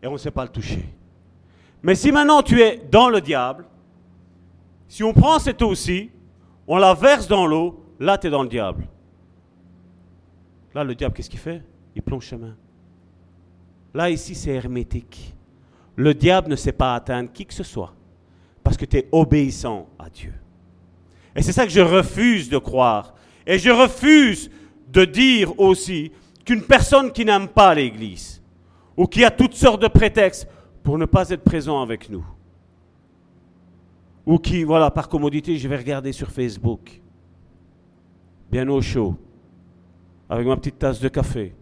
Et on ne sait pas le toucher. Mais si maintenant tu es dans le diable, si on prend cette eau-ci, on la verse dans l'eau, là tu es dans le diable. Là, le diable, qu'est-ce qu'il fait? Il plonge chemin. Là, ici, c'est hermétique. Le diable ne sait pas atteindre qui que ce soit parce que tu es obéissant à Dieu. Et c'est ça que je refuse de croire. Et je refuse de dire aussi qu'une personne qui n'aime pas l'Église, ou qui a toutes sortes de prétextes pour ne pas être présent avec nous, ou qui, voilà, par commodité, je vais regarder sur Facebook, bien au chaud, avec ma petite tasse de café.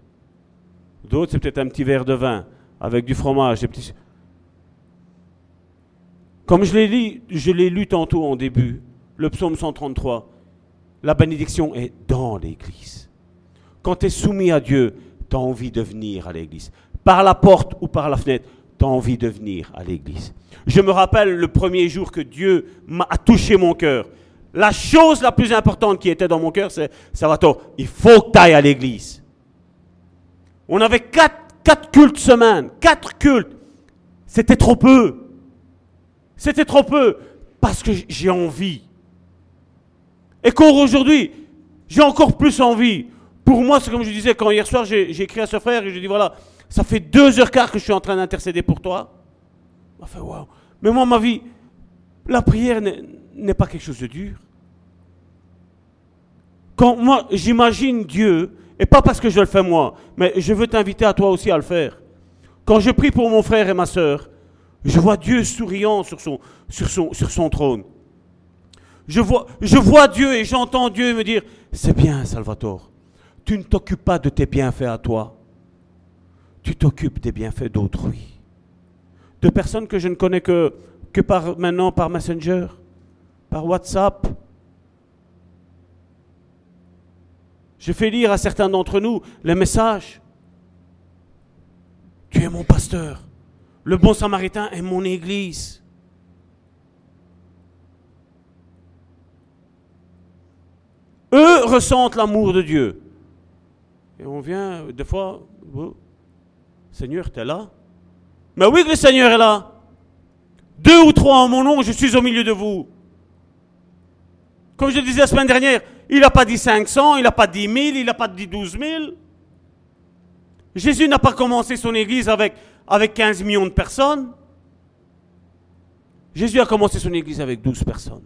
D'autres, c'est peut-être un petit verre de vin, avec du fromage, des petits... Comme je l'ai lu, je l'ai lu tantôt en début, le psaume 133, la bénédiction est dans l'Église. Quand tu es soumis à Dieu, tu as envie de venir à l'Église. Par la porte ou par la fenêtre, tu as envie de venir à l'Église. Je me rappelle le premier jour que Dieu m'a touché mon cœur. La chose la plus importante qui était dans mon cœur, c'est, Salvatore, il faut que tu ailles à l'Église. On avait quatre, quatre cultes semaine, quatre cultes. C'était trop peu. C'était trop peu parce que j'ai envie. Et qu'aujourd'hui, j'ai encore plus envie. Pour moi, c'est comme je disais quand hier soir, j'ai écrit à ce frère et je dis voilà, ça fait deux heures quart que je suis en train d'intercéder pour toi. Mais moi, ma vie, la prière n'est pas quelque chose de dur. Quand moi, j'imagine Dieu, et pas parce que je le fais moi, mais je veux t'inviter à toi aussi à le faire. Quand je prie pour mon frère et ma soeur, je vois Dieu souriant sur son trône. Je vois, je vois Dieu et j'entends Dieu me dire, c'est bien Salvatore, tu ne t'occupes pas de tes bienfaits à toi, tu t'occupes des bienfaits d'autrui. De personnes que je ne connais que, par, maintenant par Messenger, par WhatsApp. Je fais lire à certains d'entre nous les messages. Tu es mon pasteur. Le bon samaritain est mon église. Eux ressentent l'amour de Dieu. Et on vient, des fois, oh, Seigneur, tu es là Mais oui le Seigneur est là. Deux ou trois en mon nom, je suis au milieu de vous. Comme je disais la semaine dernière, il n'a pas dit 500, il n'a pas dit 1000, il n'a pas dit 12 000. Jésus n'a pas commencé son église avec avec 15 millions de personnes. Jésus a commencé son église avec 12 personnes.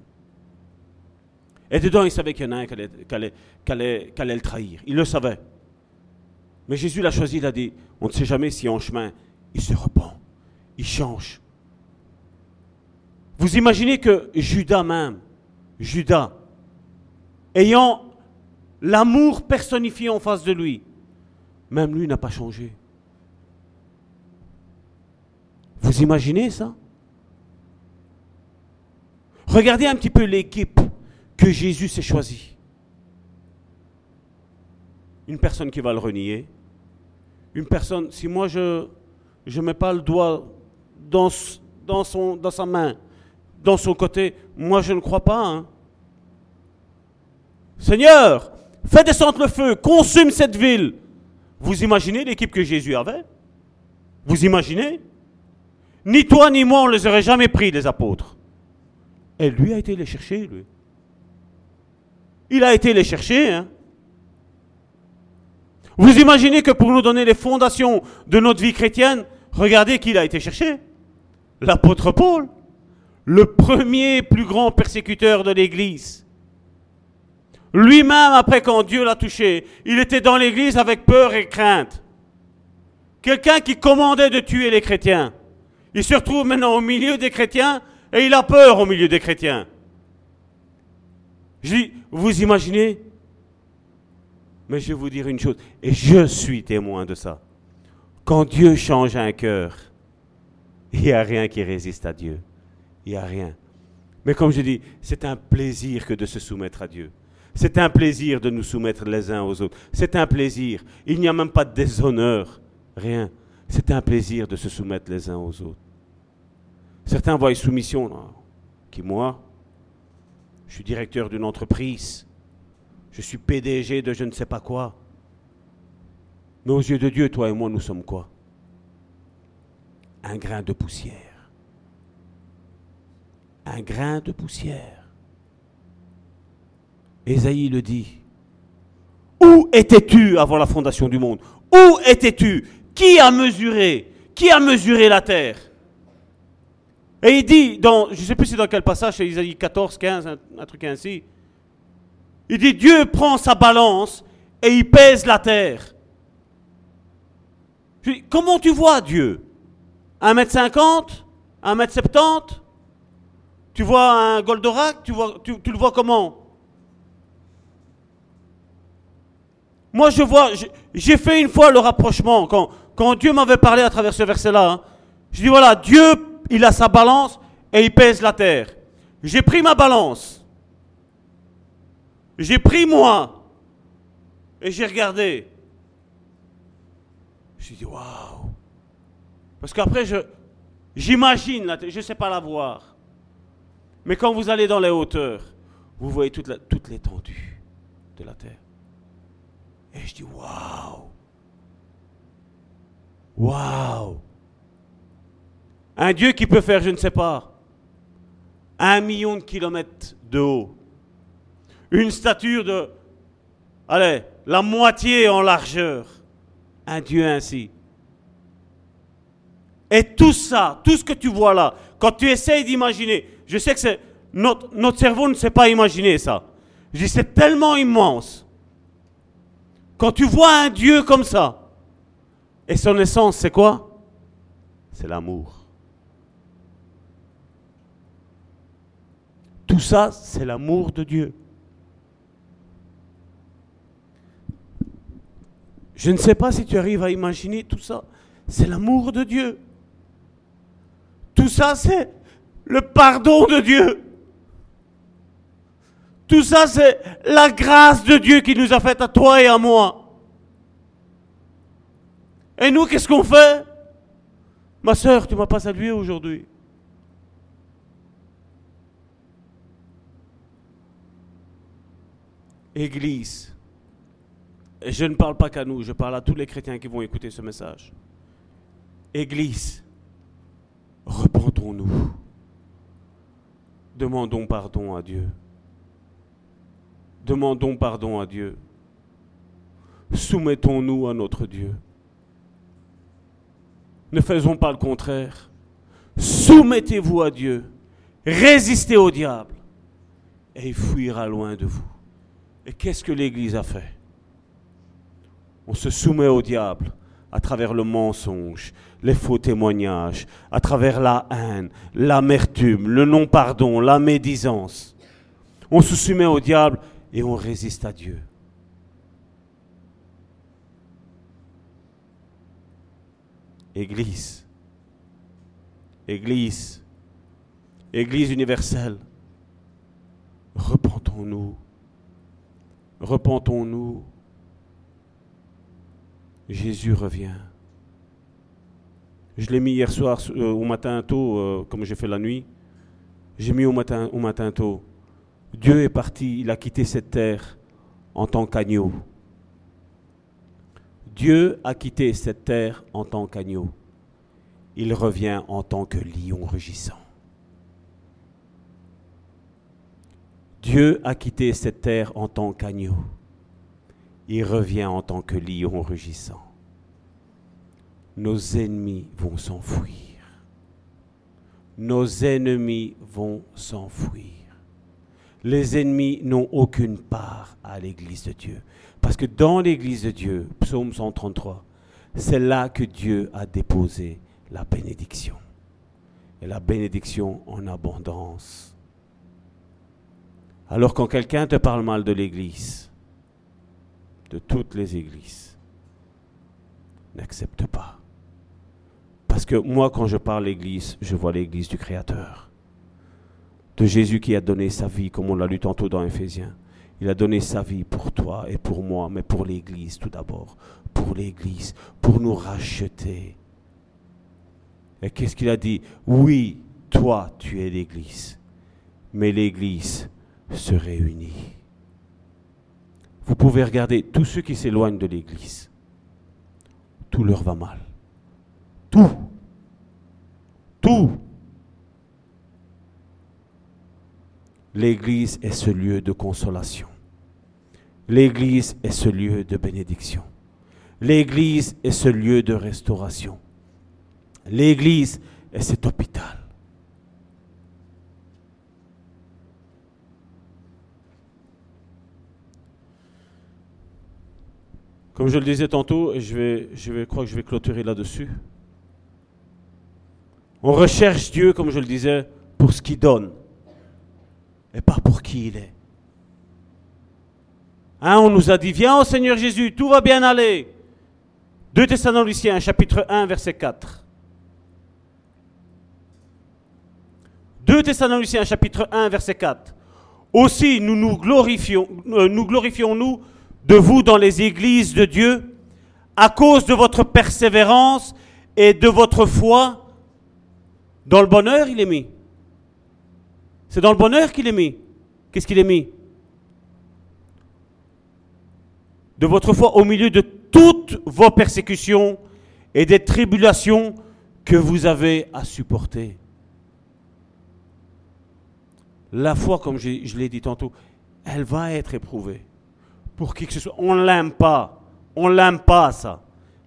Et dedans, il savait qu'il y en a un qui allait, le trahir. Il le savait. Mais Jésus l'a choisi, il a dit, on ne sait jamais si en chemin, il se repent, il change. Vous imaginez que Judas même, Judas, ayant l'amour personnifié en face de lui, même lui n'a pas changé. Vous imaginez ça? Regardez un petit peu l'équipe que Jésus s'est choisie. Une personne qui va le renier. Une personne, si moi je ne mets pas le doigt dans, dans, son, dans sa main, dans son côté, moi je ne crois pas. Hein. Seigneur, fais descendre le feu, consume cette ville. Vous imaginez l'équipe que Jésus avait? Vous imaginez? Ni toi ni moi, on ne les aurait jamais pris, les apôtres. Et lui a été les chercher, lui. Il a été les chercher. Hein. Vous imaginez que pour nous donner les fondations de notre vie chrétienne, regardez qui il a été chercher. L'apôtre Paul, le premier plus grand persécuteur de l'Église. Lui-même, après quand Dieu l'a touché, il était dans l'Église avec peur et crainte. Quelqu'un qui commandait de tuer les chrétiens. Il se retrouve maintenant au milieu des chrétiens et il a peur au milieu des chrétiens. Je dis, vous imaginez Mais je vais vous dire une chose, et je suis témoin de ça. Quand Dieu change un cœur, il n'y a rien qui résiste à Dieu. Il n'y a rien. Mais comme je dis, c'est un plaisir que de se soumettre à Dieu. C'est un plaisir de nous soumettre les uns aux autres. C'est un plaisir. Il n'y a même pas de déshonneur. Rien. C'est un plaisir de se soumettre les uns aux autres. Certains voient soumission, qui moi, je suis directeur d'une entreprise, je suis PDG de je ne sais pas quoi. Mais aux yeux de Dieu, toi et moi, nous sommes quoi? Un grain de poussière. Un grain de poussière. Ésaïe le dit. Où étais-tu avant la fondation du monde? Où étais-tu? Qui a mesuré? Qui a mesuré la terre? Et il dit, dans, je ne sais plus c'est dans quel passage, c'est Isaïe 14, 15, un, truc ainsi. Il dit Dieu prend sa balance et il pèse la terre. Je comment tu vois Dieu? 1m50 1m70 Tu vois un Goldorak? Tu, vois, tu, tu le vois comment? Moi, je vois, j'ai fait une fois le rapprochement quand, quand Dieu m'avait parlé à travers ce verset-là. hein. Je dis voilà, Dieu, il a sa balance et il pèse la terre. J'ai pris ma balance. J'ai pris moi. Et j'ai regardé. J'ai dit waouh. Parce qu'après, je, j'imagine, je ne sais pas la voir. Mais quand vous allez dans les hauteurs, vous voyez toute, la- toute l'étendue de la terre. Et je dis waouh. Waouh. Un Dieu qui peut faire, je ne sais pas, un million de kilomètres de haut. Une stature de, allez, la moitié en largeur. Un Dieu ainsi. Et tout ça, tout ce que tu vois là, quand tu essayes d'imaginer, je sais que c'est, notre, cerveau ne sait pas imaginer ça. Je dis, c'est tellement immense. Quand tu vois un Dieu comme ça, et son essence, c'est quoi? C'est l'amour. Tout ça, c'est l'amour de Dieu. Je ne sais pas si tu arrives à imaginer tout ça. C'est l'amour de Dieu. Tout ça, c'est le pardon de Dieu. Tout ça, c'est la grâce de Dieu qui nous a fait à toi et à moi. Et nous, qu'est-ce qu'on fait? Ma soeur, tu m'as pas salué aujourd'hui. Église. Je ne parle pas qu'à nous, je parle à tous les chrétiens qui vont écouter ce message. Église, repentons-nous. Demandons pardon à Dieu. Demandons pardon à Dieu. Soumettons-nous à notre Dieu. Ne faisons pas le contraire. Soumettez-vous à Dieu. Résistez au diable. Et il fuira loin de vous. Et qu'est-ce que l'Église a fait? On se soumet au diable à travers le mensonge, les faux témoignages, à travers la haine, l'amertume, le non-pardon, la médisance. On se soumet au diable et on résiste à Dieu. Église, Église, Église universelle, repentons-nous, repentons-nous. Jésus revient. Je l'ai mis hier soir euh, au matin tôt, euh, comme j'ai fait la nuit. J'ai mis au matin, au matin tôt. Dieu est parti, il a quitté cette terre en tant qu'agneau. Dieu a quitté cette terre en tant qu'agneau. Il revient en tant que lion rugissant. Dieu a quitté cette terre en tant qu'agneau. Il revient en tant que lion rugissant. Nos ennemis vont s'enfuir. Nos ennemis vont s'enfuir. Les ennemis n'ont aucune part à l'église de Dieu. Parce que dans l'église de Dieu, psaume 133, c'est là que Dieu a déposé la bénédiction. Et la bénédiction en abondance. Alors quand quelqu'un te parle mal de l'église, de toutes les églises, n'accepte pas. Parce que moi, quand je parle l'église, je vois l'église du Créateur. De Jésus qui a donné sa vie, comme on l'a lu tantôt dans Éphésiens. Il a donné sa vie pour toi et pour moi, mais pour l'Église tout d'abord. Pour l'Église, pour nous racheter. Et qu'est-ce qu'il a dit? Oui, toi, tu es l'Église. Mais l'Église se réunit. Vous pouvez regarder tous ceux qui s'éloignent de l'Église. Tout leur va mal. Tout. Tout. L'Église est ce lieu de consolation. L'Église est ce lieu de bénédiction. L'Église est ce lieu de restauration. L'Église est cet hôpital. Comme je le disais tantôt, et je vais, je vais, crois que je vais clôturer là-dessus. On recherche Dieu, comme je le disais, pour ce qu'il donne, et pas pour qui il est. Hein, on nous a dit, viens au Seigneur Jésus, tout va bien aller. 2 Thessaloniciens, chapitre 1, verset 4. 2 Thessaloniciens, chapitre 1, verset 4. Aussi, nous nous glorifions, euh, nous glorifions-nous de vous dans les églises de Dieu à cause de votre persévérance et de votre foi. Dans le bonheur, il est mis. C'est dans le bonheur qu'il est mis. Qu'est-ce qu'il est mis? De votre foi au milieu de toutes vos persécutions et des tribulations que vous avez à supporter. La foi, comme je, je l'ai dit tantôt, elle va être éprouvée. Pour qui que ce soit. On l'aime pas. On l'aime pas, ça.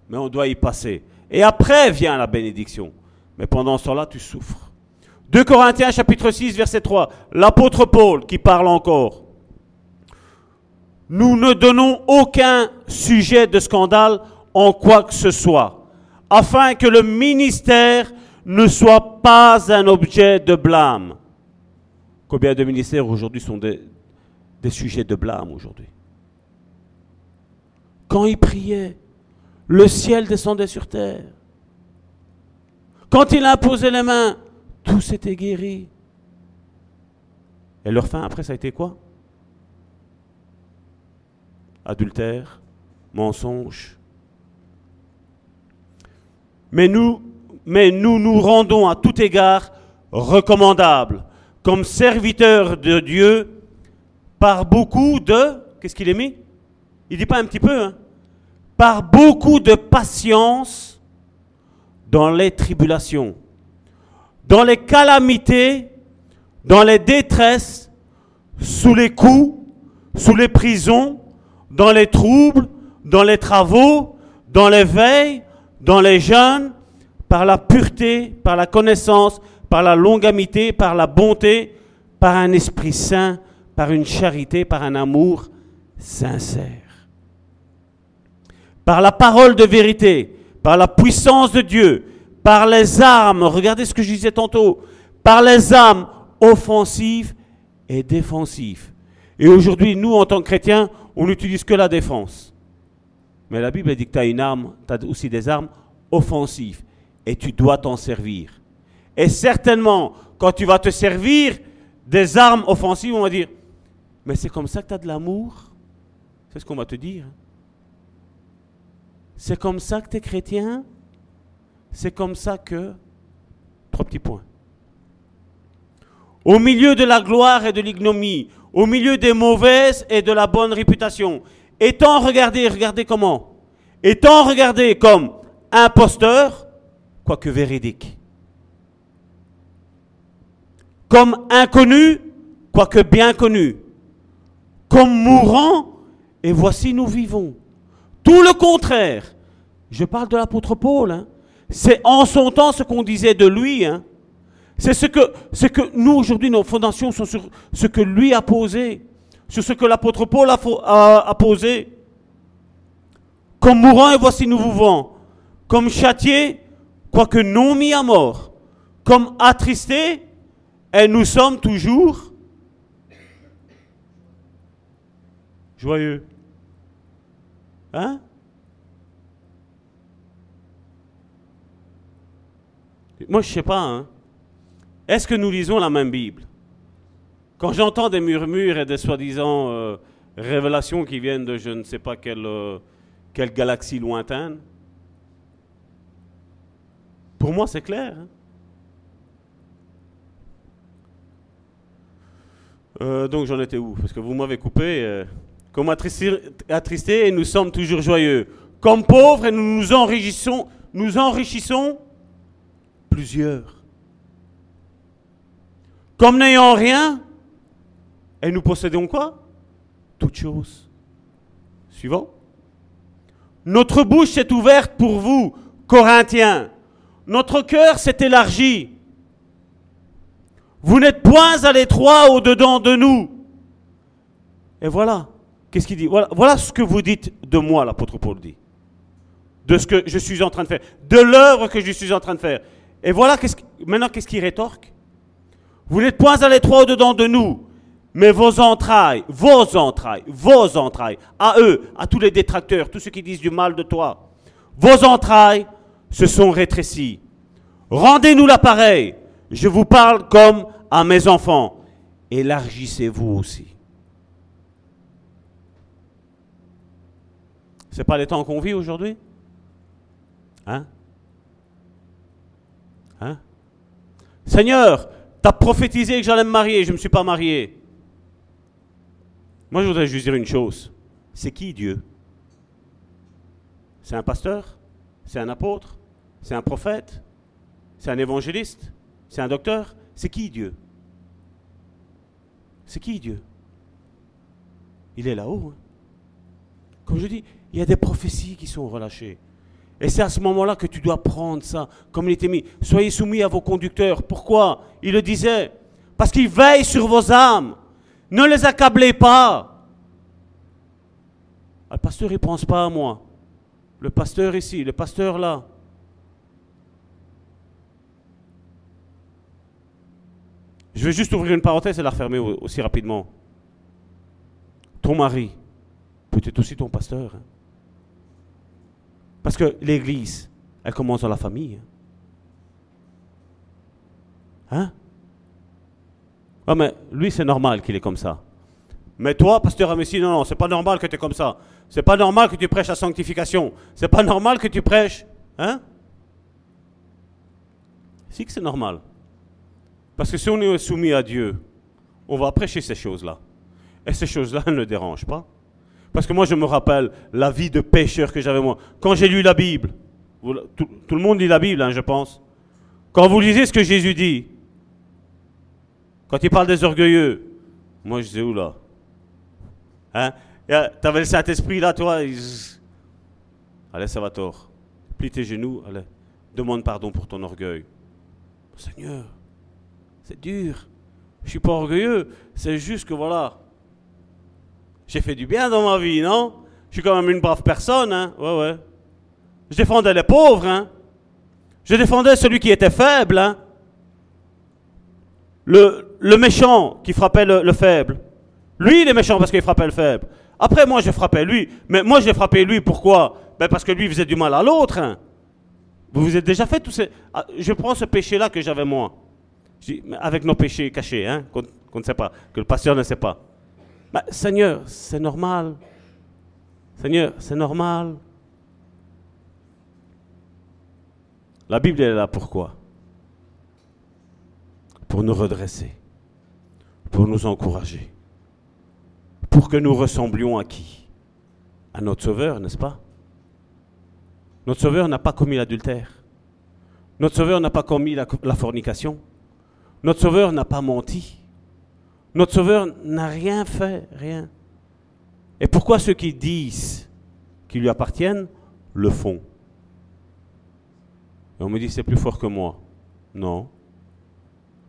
Mais on doit y passer. Et après vient la bénédiction. Mais pendant ce temps-là, tu souffres. 2 Corinthiens chapitre 6, verset 3. L'apôtre Paul qui parle encore. Nous ne donnons aucun sujet de scandale en quoi que ce soit, afin que le ministère ne soit pas un objet de blâme. Combien de ministères aujourd'hui sont des, des sujets de blâme aujourd'hui? Quand il priait, le ciel descendait sur terre. Quand il imposait les mains, tout s'était guéri. Et leur fin après, ça a été quoi? Adultère, mensonge. Mais nous, nous rendons à tout égard recommandables, comme serviteurs de Dieu, par beaucoup de... Qu'est-ce qu'il est mis? Il dit pas un petit peu, hein? Par beaucoup de patience dans les tribulations, dans les calamités, dans les détresses, sous les coups, sous les prisons, dans les troubles, dans les travaux, dans les veilles, dans les jeûnes, par la pureté, par la connaissance, par la longamité, par la bonté, par un esprit saint, par une charité, par un amour sincère. Par la parole de vérité, par la puissance de Dieu, par les armes, regardez ce que je disais tantôt, par les armes offensives et défensives. Et aujourd'hui, nous, en tant que chrétiens, on n'utilise que la défense. Mais la Bible dit que tu as une arme, tu as aussi des armes offensives. Et tu dois t'en servir. Et certainement, quand tu vas te servir des armes offensives, on va dire, mais c'est comme ça que tu as de l'amour? C'est ce qu'on va te dire. C'est comme ça que tu es chrétien? C'est comme ça que... Trois petits points. Au milieu de la gloire et de l'ignomie, au milieu des mauvaises et de la bonne réputation, étant regardé, regardez comment, étant regardé comme imposteur, quoique véridique, comme inconnu, quoique bien connu, comme mourant, et voici nous vivons. Tout le contraire. Je parle de l'apôtre Paul. hein. C'est en son temps ce qu'on disait de lui. hein. C'est ce que, nous, aujourd'hui, nos fondations sont sur ce que lui a posé, sur ce que l'apôtre Paul a, posé. Comme mourant, et voici nous vivons. Comme châtié, quoique non mis à mort. Comme attristé, et nous sommes toujours joyeux. Hein? Moi, je sais pas. Hein. Est-ce que nous lisons la même Bible? Quand j'entends des murmures et des soi-disant euh, révélations qui viennent de je ne sais pas quelle, euh, galaxie lointaine, pour moi, c'est clair. hein. Euh, donc j'en étais où? Parce que vous m'avez coupé. comme attristés et nous sommes toujours joyeux. Comme pauvres et nous nous enrichissons, nous enrichissons plusieurs. Comme n'ayant rien, et nous possédons quoi? Toutes choses. Suivant. Notre bouche s'est ouverte pour vous, Corinthiens. Notre cœur s'est élargi. Vous n'êtes point à l'étroit au-dedans de nous. Et voilà. qu'est-ce qu'il dit? Voilà, voilà ce que vous dites de moi, l'apôtre Paul dit. De ce que je suis en train de faire. De l'œuvre que je suis en train de faire. Et voilà, maintenant, qu'est-ce qu'il rétorque? Vous n'êtes point à l'étroit au-dedans de nous, mais vos entrailles, vos entrailles, vos entrailles, à eux, à tous les détracteurs, tous ceux qui disent du mal de toi, vos entrailles se sont rétrécies. Rendez-nous l'appareil. Je vous parle comme à mes enfants. Élargissez-vous aussi. C'est pas les temps qu'on vit aujourd'hui? Hein? Hein? Seigneur, t'as prophétisé que j'allais me marier, je ne me suis pas marié. Moi, je voudrais juste dire une chose. C'est qui Dieu? C'est un pasteur? C'est un apôtre? C'est un prophète? C'est un évangéliste? C'est un docteur? C'est qui Dieu? C'est qui Dieu? Il est là-haut. hein. Comme je dis, il y a des prophéties qui sont relâchées. Et c'est à ce moment-là que tu dois prendre ça, comme il était mis. Soyez soumis à vos conducteurs. Pourquoi? Il le disait. Parce qu'ils veillent sur vos âmes. Ne les accablez pas. Ah, le pasteur, il ne pense pas à moi. Le pasteur ici, le pasteur là. Je vais juste ouvrir une parenthèse et la refermer au- aussi rapidement. Ton mari peut être aussi ton pasteur. hein. Parce que l'église, elle commence dans la famille. Hein? Ah mais lui c'est normal qu'il est comme ça. Mais toi, pasteur Amessi, non, non, c'est pas normal que tu es comme ça. C'est pas normal que tu prêches la sanctification. C'est pas normal que tu prêches. Hein? Si que c'est normal. Parce que si on est soumis à Dieu, on va prêcher ces choses-là. Et ces choses-là ne dérangent pas. Parce que moi, je me rappelle la vie de pécheur que j'avais moi. Quand j'ai lu la Bible, tout, le monde lit la Bible, hein, je pense. Quand vous lisez ce que Jésus dit, quand il parle des orgueilleux, moi je disais, oula. Hein? Tu avais le Saint-Esprit là, toi. il- Allez, ça va tort. Plie tes genoux, allez. Demande pardon pour ton orgueil. Seigneur, c'est dur. Je suis pas orgueilleux. C'est juste que voilà. J'ai fait du bien dans ma vie, non? Je suis quand même une brave personne, hein? Ouais, ouais. Je défendais les pauvres, hein? Je défendais celui qui était faible, hein? Le, le méchant qui frappait le, le faible. Lui, il est méchant parce qu'il frappait le faible. Après, moi, je frappais lui. Mais moi, j'ai frappé lui, pourquoi? Ben Parce que lui faisait du mal à l'autre. hein? Vous vous êtes déjà fait tous ces... Ah, Je prends ce péché-là que j'avais moi. Je Avec nos péchés cachés, hein, qu'on ne sait pas, que le pasteur ne sait pas. Ben, Seigneur, c'est normal. Seigneur, c'est normal. La Bible est là pourquoi? Pour nous redresser, pour nous encourager, pour que nous ressemblions à qui? À notre Sauveur, n'est-ce pas? Notre Sauveur n'a pas commis l'adultère. Notre Sauveur n'a pas commis la fornication. Notre Sauveur n'a pas menti. Notre Sauveur n'a rien fait, rien. Et pourquoi ceux qui disent qu'ils lui appartiennent le font? Et on me dit c'est plus fort que moi. Non.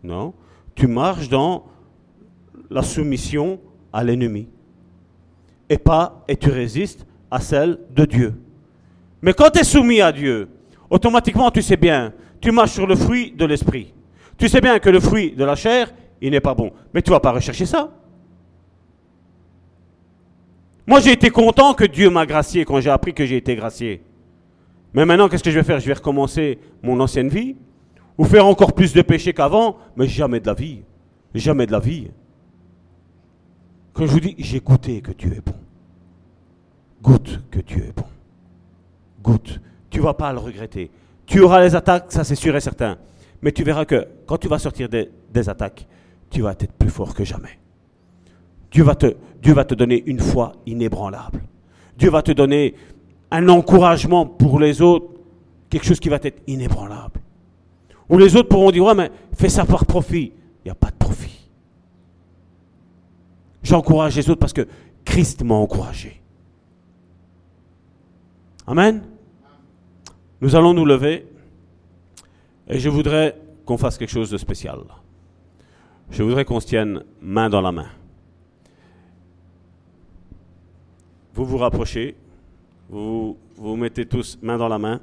Non. Tu marches dans la soumission à l'ennemi. Et pas, et tu résistes à celle de Dieu. Mais quand tu es soumis à Dieu, automatiquement tu sais bien, tu marches sur le fruit de l'esprit. Tu sais bien que le fruit de la chair, il n'est pas bon. Mais tu vas pas rechercher ça. Moi, j'ai été content que Dieu m'a gracié quand j'ai appris que j'ai été gracié. Mais maintenant, qu'est-ce que je vais faire? Je vais recommencer mon ancienne vie Ou faire encore plus de péché qu'avant? Mais jamais de la vie. Jamais de la vie. Quand je vous dis, j'ai goûté que Dieu est bon. Goûte que Dieu est bon. Goûte. Tu vas pas le regretter. Tu auras les attaques, ça c'est sûr et certain. Mais tu verras que quand tu vas sortir des attaques, tu vas être plus fort que jamais. Dieu va, te, donner une foi inébranlable. Dieu va te donner un encouragement pour les autres, quelque chose qui va être inébranlable. Où les autres pourront dire, ouais, mais fais ça par profit. Il n'y a pas de profit. J'encourage les autres parce que Christ m'a encouragé. Amen. Nous allons nous lever et je voudrais qu'on fasse quelque chose de spécial. Je voudrais qu'on se tienne main dans la main. Vous vous rapprochez, vous vous mettez tous main dans la main.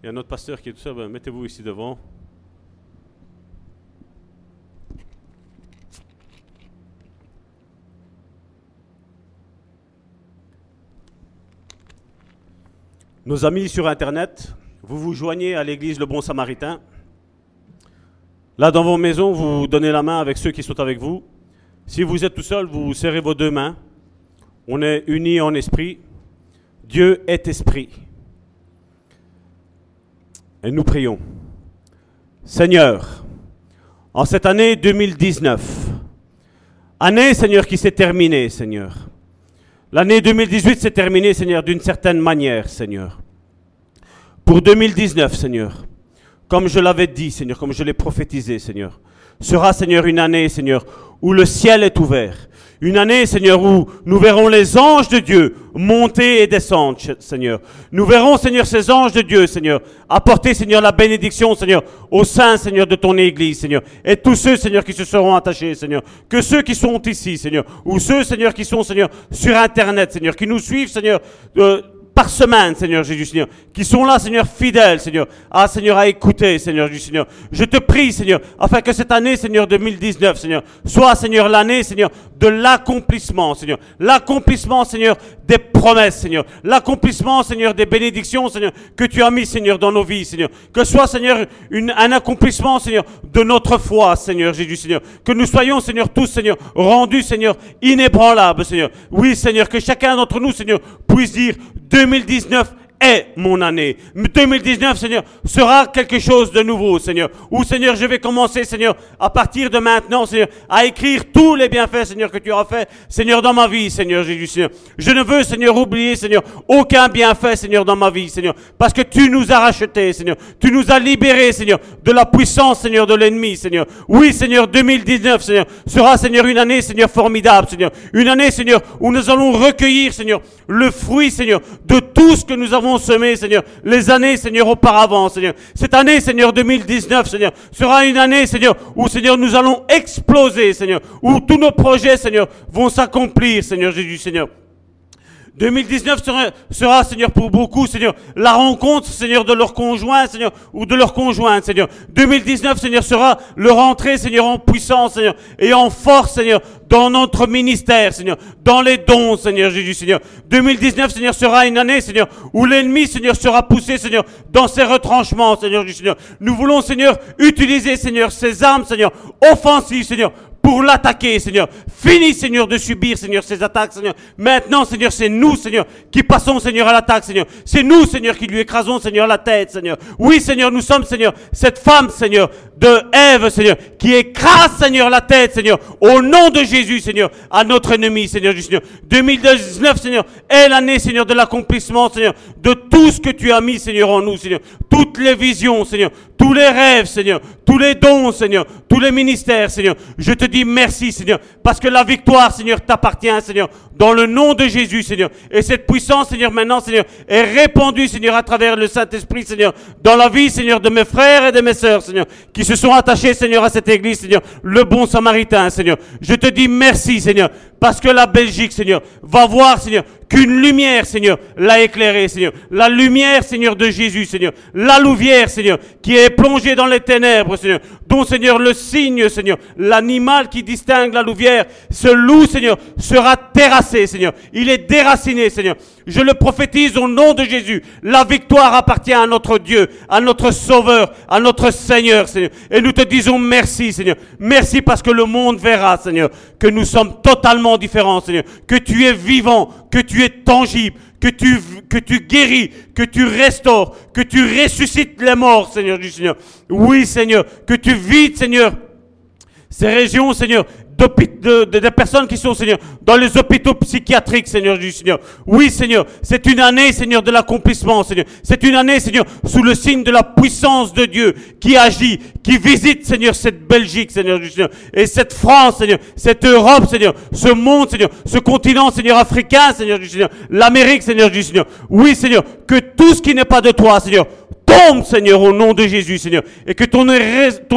Il y a notre pasteur qui est tout seul, ben, mettez-vous ici devant. Nos amis sur Internet, vous vous joignez à l'église Le Bon Samaritain. Là, dans vos maisons, vous donnez la main avec ceux qui sont avec vous. Si vous êtes tout seul, vous serrez vos deux mains. On est unis en esprit. Dieu est esprit. Et nous prions. Seigneur, en cette année 2019, année, Seigneur, qui s'est terminée, Seigneur. L'année 2018 s'est terminée, Seigneur, d'une certaine manière, Seigneur. Pour 2019, Seigneur, comme je l'avais dit, Seigneur, comme je l'ai prophétisé, Seigneur, sera, Seigneur, une année, Seigneur, où le ciel est ouvert. Une année, Seigneur, où nous verrons les anges de Dieu monter et descendre, Seigneur. Nous verrons, Seigneur, ces anges de Dieu, Seigneur, apporter, Seigneur, la bénédiction, Seigneur, au sein, Seigneur, de ton Église, Seigneur. Et tous ceux, Seigneur, qui se seront attachés, Seigneur. Que ceux qui sont ici, Seigneur, ou ceux, Seigneur, qui sont, Seigneur, sur Internet, Seigneur, qui nous suivent, Seigneur, euh, par semaine, Seigneur Jésus, Seigneur, qui sont là, Seigneur, fidèles, Seigneur, ah, Seigneur, à écouter, Seigneur Jésus, Seigneur. Je te prie, Seigneur, afin que cette année, Seigneur, 2019, Seigneur, soit, Seigneur, l'année, Seigneur, de l'accomplissement, Seigneur. L'accomplissement, Seigneur, des promesses, Seigneur. L'accomplissement, Seigneur, des bénédictions, Seigneur, que tu as mis, Seigneur, dans nos vies, Seigneur. Que soit, Seigneur, une- un accomplissement, Seigneur, de notre foi, Seigneur Jésus, Seigneur. Que nous soyons, Seigneur, tous, Seigneur, rendus, Seigneur, inébranlables, Seigneur. Oui, Seigneur, que chacun d'entre nous, Seigneur, puisse dire 2019 est mon année. 2019, Seigneur, sera quelque chose de nouveau, Seigneur. Où, Seigneur, je vais commencer, Seigneur, à partir de maintenant, Seigneur, à écrire tous les bienfaits, Seigneur, que tu as fait, Seigneur, dans ma vie, Seigneur Jésus, Seigneur. Je ne veux, Seigneur, oublier, Seigneur, aucun bienfait, Seigneur, dans ma vie, Seigneur. Parce que tu nous as rachetés, Seigneur. Tu nous as libérés, Seigneur, de la puissance, Seigneur, de l'ennemi, Seigneur. Oui, Seigneur, 2019, Seigneur, sera, Seigneur, une année, Seigneur, formidable, Seigneur. Une année, Seigneur, où nous allons recueillir, Seigneur, le fruit, Seigneur, de tout ce que nous avons semé, Seigneur, les années, Seigneur, auparavant, Seigneur. Cette année, Seigneur, 2019, Seigneur, sera une année, Seigneur, où, Seigneur, nous allons exploser, Seigneur, où tous nos projets, Seigneur, vont s'accomplir, Seigneur Jésus, Seigneur. 2019 sera, sera, Seigneur, pour beaucoup, Seigneur, la rencontre, Seigneur, de leur conjoint, Seigneur, ou de leur conjointe, Seigneur. 2019, Seigneur, sera leur entrée, Seigneur, en puissance, Seigneur, et en force, Seigneur, dans notre ministère, Seigneur, dans les dons, Seigneur Jésus, Seigneur. 2019, Seigneur, sera une année, Seigneur, où l'ennemi, Seigneur, sera poussé, Seigneur, dans ses retranchements, Seigneur Jésus, Seigneur. Nous voulons, Seigneur, utiliser, Seigneur, ces armes, Seigneur, offensives, Seigneur, pour l'attaquer, Seigneur. Fini, Seigneur, de subir, Seigneur, ces attaques, Seigneur. Maintenant, Seigneur, c'est nous, Seigneur, qui passons, Seigneur, à l'attaque, Seigneur. C'est nous, Seigneur, qui lui écrasons, Seigneur, la tête, Seigneur. Oui, Seigneur, nous sommes, Seigneur, cette femme, Seigneur, de Ève, Seigneur, qui écrase, Seigneur, la tête, Seigneur, au nom de Jésus, Seigneur, à notre ennemi, Seigneur, du Seigneur. 2019, Seigneur, est l'année, Seigneur, de l'accomplissement, Seigneur, de tout ce que tu as mis, Seigneur, en nous, Seigneur. Toutes les visions, Seigneur, tous les rêves, Seigneur, tous les dons, Seigneur, tous les ministères, Seigneur. Je te dis merci, Seigneur, parce que la victoire, Seigneur, t'appartient, Seigneur, dans le nom de Jésus, Seigneur. Et cette puissance, Seigneur, maintenant, Seigneur, est répandue, Seigneur, à travers le Saint-Esprit, Seigneur, dans la vie, Seigneur, de mes frères et de mes sœurs, Seigneur, se sont attachés, Seigneur, à cette église, Seigneur, le bon samaritain, Seigneur. Je te dis merci, Seigneur, parce que la Belgique, Seigneur, va voir, Seigneur, qu'une lumière, Seigneur, l'a éclairé, Seigneur. La lumière, Seigneur, de Jésus, Seigneur. La louvière, Seigneur, qui est plongée dans les ténèbres, Seigneur. Dont, Seigneur, le signe, Seigneur, l'animal qui distingue la louvière, ce loup, Seigneur, sera terrassé, Seigneur. Il est déraciné, Seigneur. Je le prophétise au nom de Jésus. La victoire appartient à notre Dieu, à notre Sauveur, à notre Seigneur, Seigneur. Et nous te disons merci, Seigneur. Merci parce que le monde verra, Seigneur, que nous sommes totalement différents, Seigneur. Que tu es vivant, que tu es tangible, que tu, guéris, que tu restaures, que tu ressuscites les morts, Seigneur du Seigneur. Oui, Seigneur, que tu vides, Seigneur, ces régions, Seigneur, de, personnes qui sont, Seigneur, dans les hôpitaux psychiatriques, Seigneur du Seigneur. Oui, Seigneur, c'est une année, Seigneur, de l'accomplissement, Seigneur. C'est une année, Seigneur, sous le signe de la puissance de Dieu qui agit, qui visite, Seigneur, cette Belgique, Seigneur du Seigneur, et cette France, Seigneur, cette Europe, Seigneur, ce monde, Seigneur, ce continent, Seigneur, africain, Seigneur du Seigneur, l'Amérique, Seigneur du Seigneur. Oui, Seigneur, que tout ce qui n'est pas de toi, Seigneur, tombe, Seigneur, au nom de Jésus, Seigneur. Et que ton,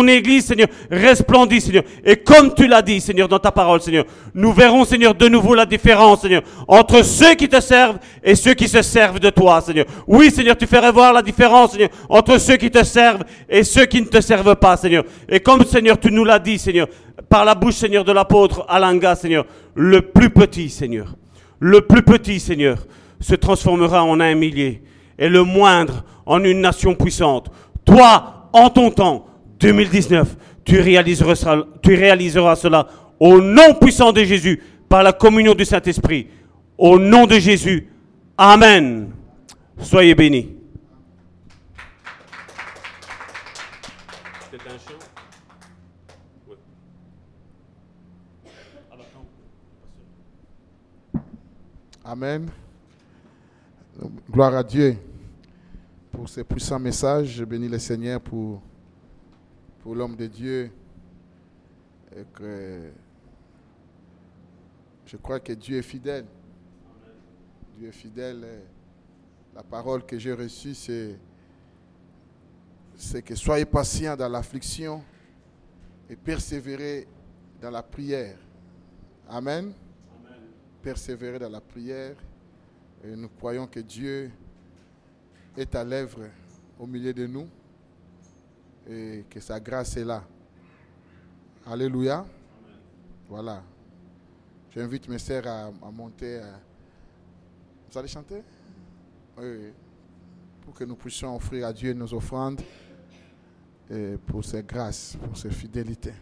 Église, Seigneur, resplendisse, Seigneur. Et comme tu l'as dit, Seigneur, dans ta parole, Seigneur, nous verrons, Seigneur, de nouveau la différence, Seigneur, entre ceux qui te servent et ceux qui se servent de toi, Seigneur. Oui, Seigneur, tu ferais voir la différence, Seigneur, entre ceux qui te servent et ceux qui ne te servent pas, Seigneur. Et comme, Seigneur, tu nous l'as dit, Seigneur, par la bouche, Seigneur, de l'apôtre Alanga, Seigneur, le plus petit, Seigneur, le plus petit, Seigneur, se transformera en un millier, et le moindre en une nation puissante. Toi, en ton temps, 2019, tu réaliseras, ça- tu réaliseras cela au nom puissant de Jésus, par la communion du Saint-Esprit. Au nom de Jésus. Amen. Soyez bénis. Amen. Gloire à Dieu pour ce puissant message. Je bénis le Seigneur pour, pour l'homme de Dieu. Et que je crois que Dieu est fidèle. Dieu est fidèle. La parole que j'ai reçue, c'est, c'est que soyez patients dans l'affliction et persévérez dans la prière. Amen persévérer dans la prière. Et nous croyons que Dieu est à l'œuvre au milieu de nous et que sa grâce est là. Alléluia. Voilà. J'invite mes sœurs à, monter. Vous allez chanter? Oui, oui. Pour que nous puissions offrir à Dieu nos offrandes et pour ses grâces, pour ses fidélités.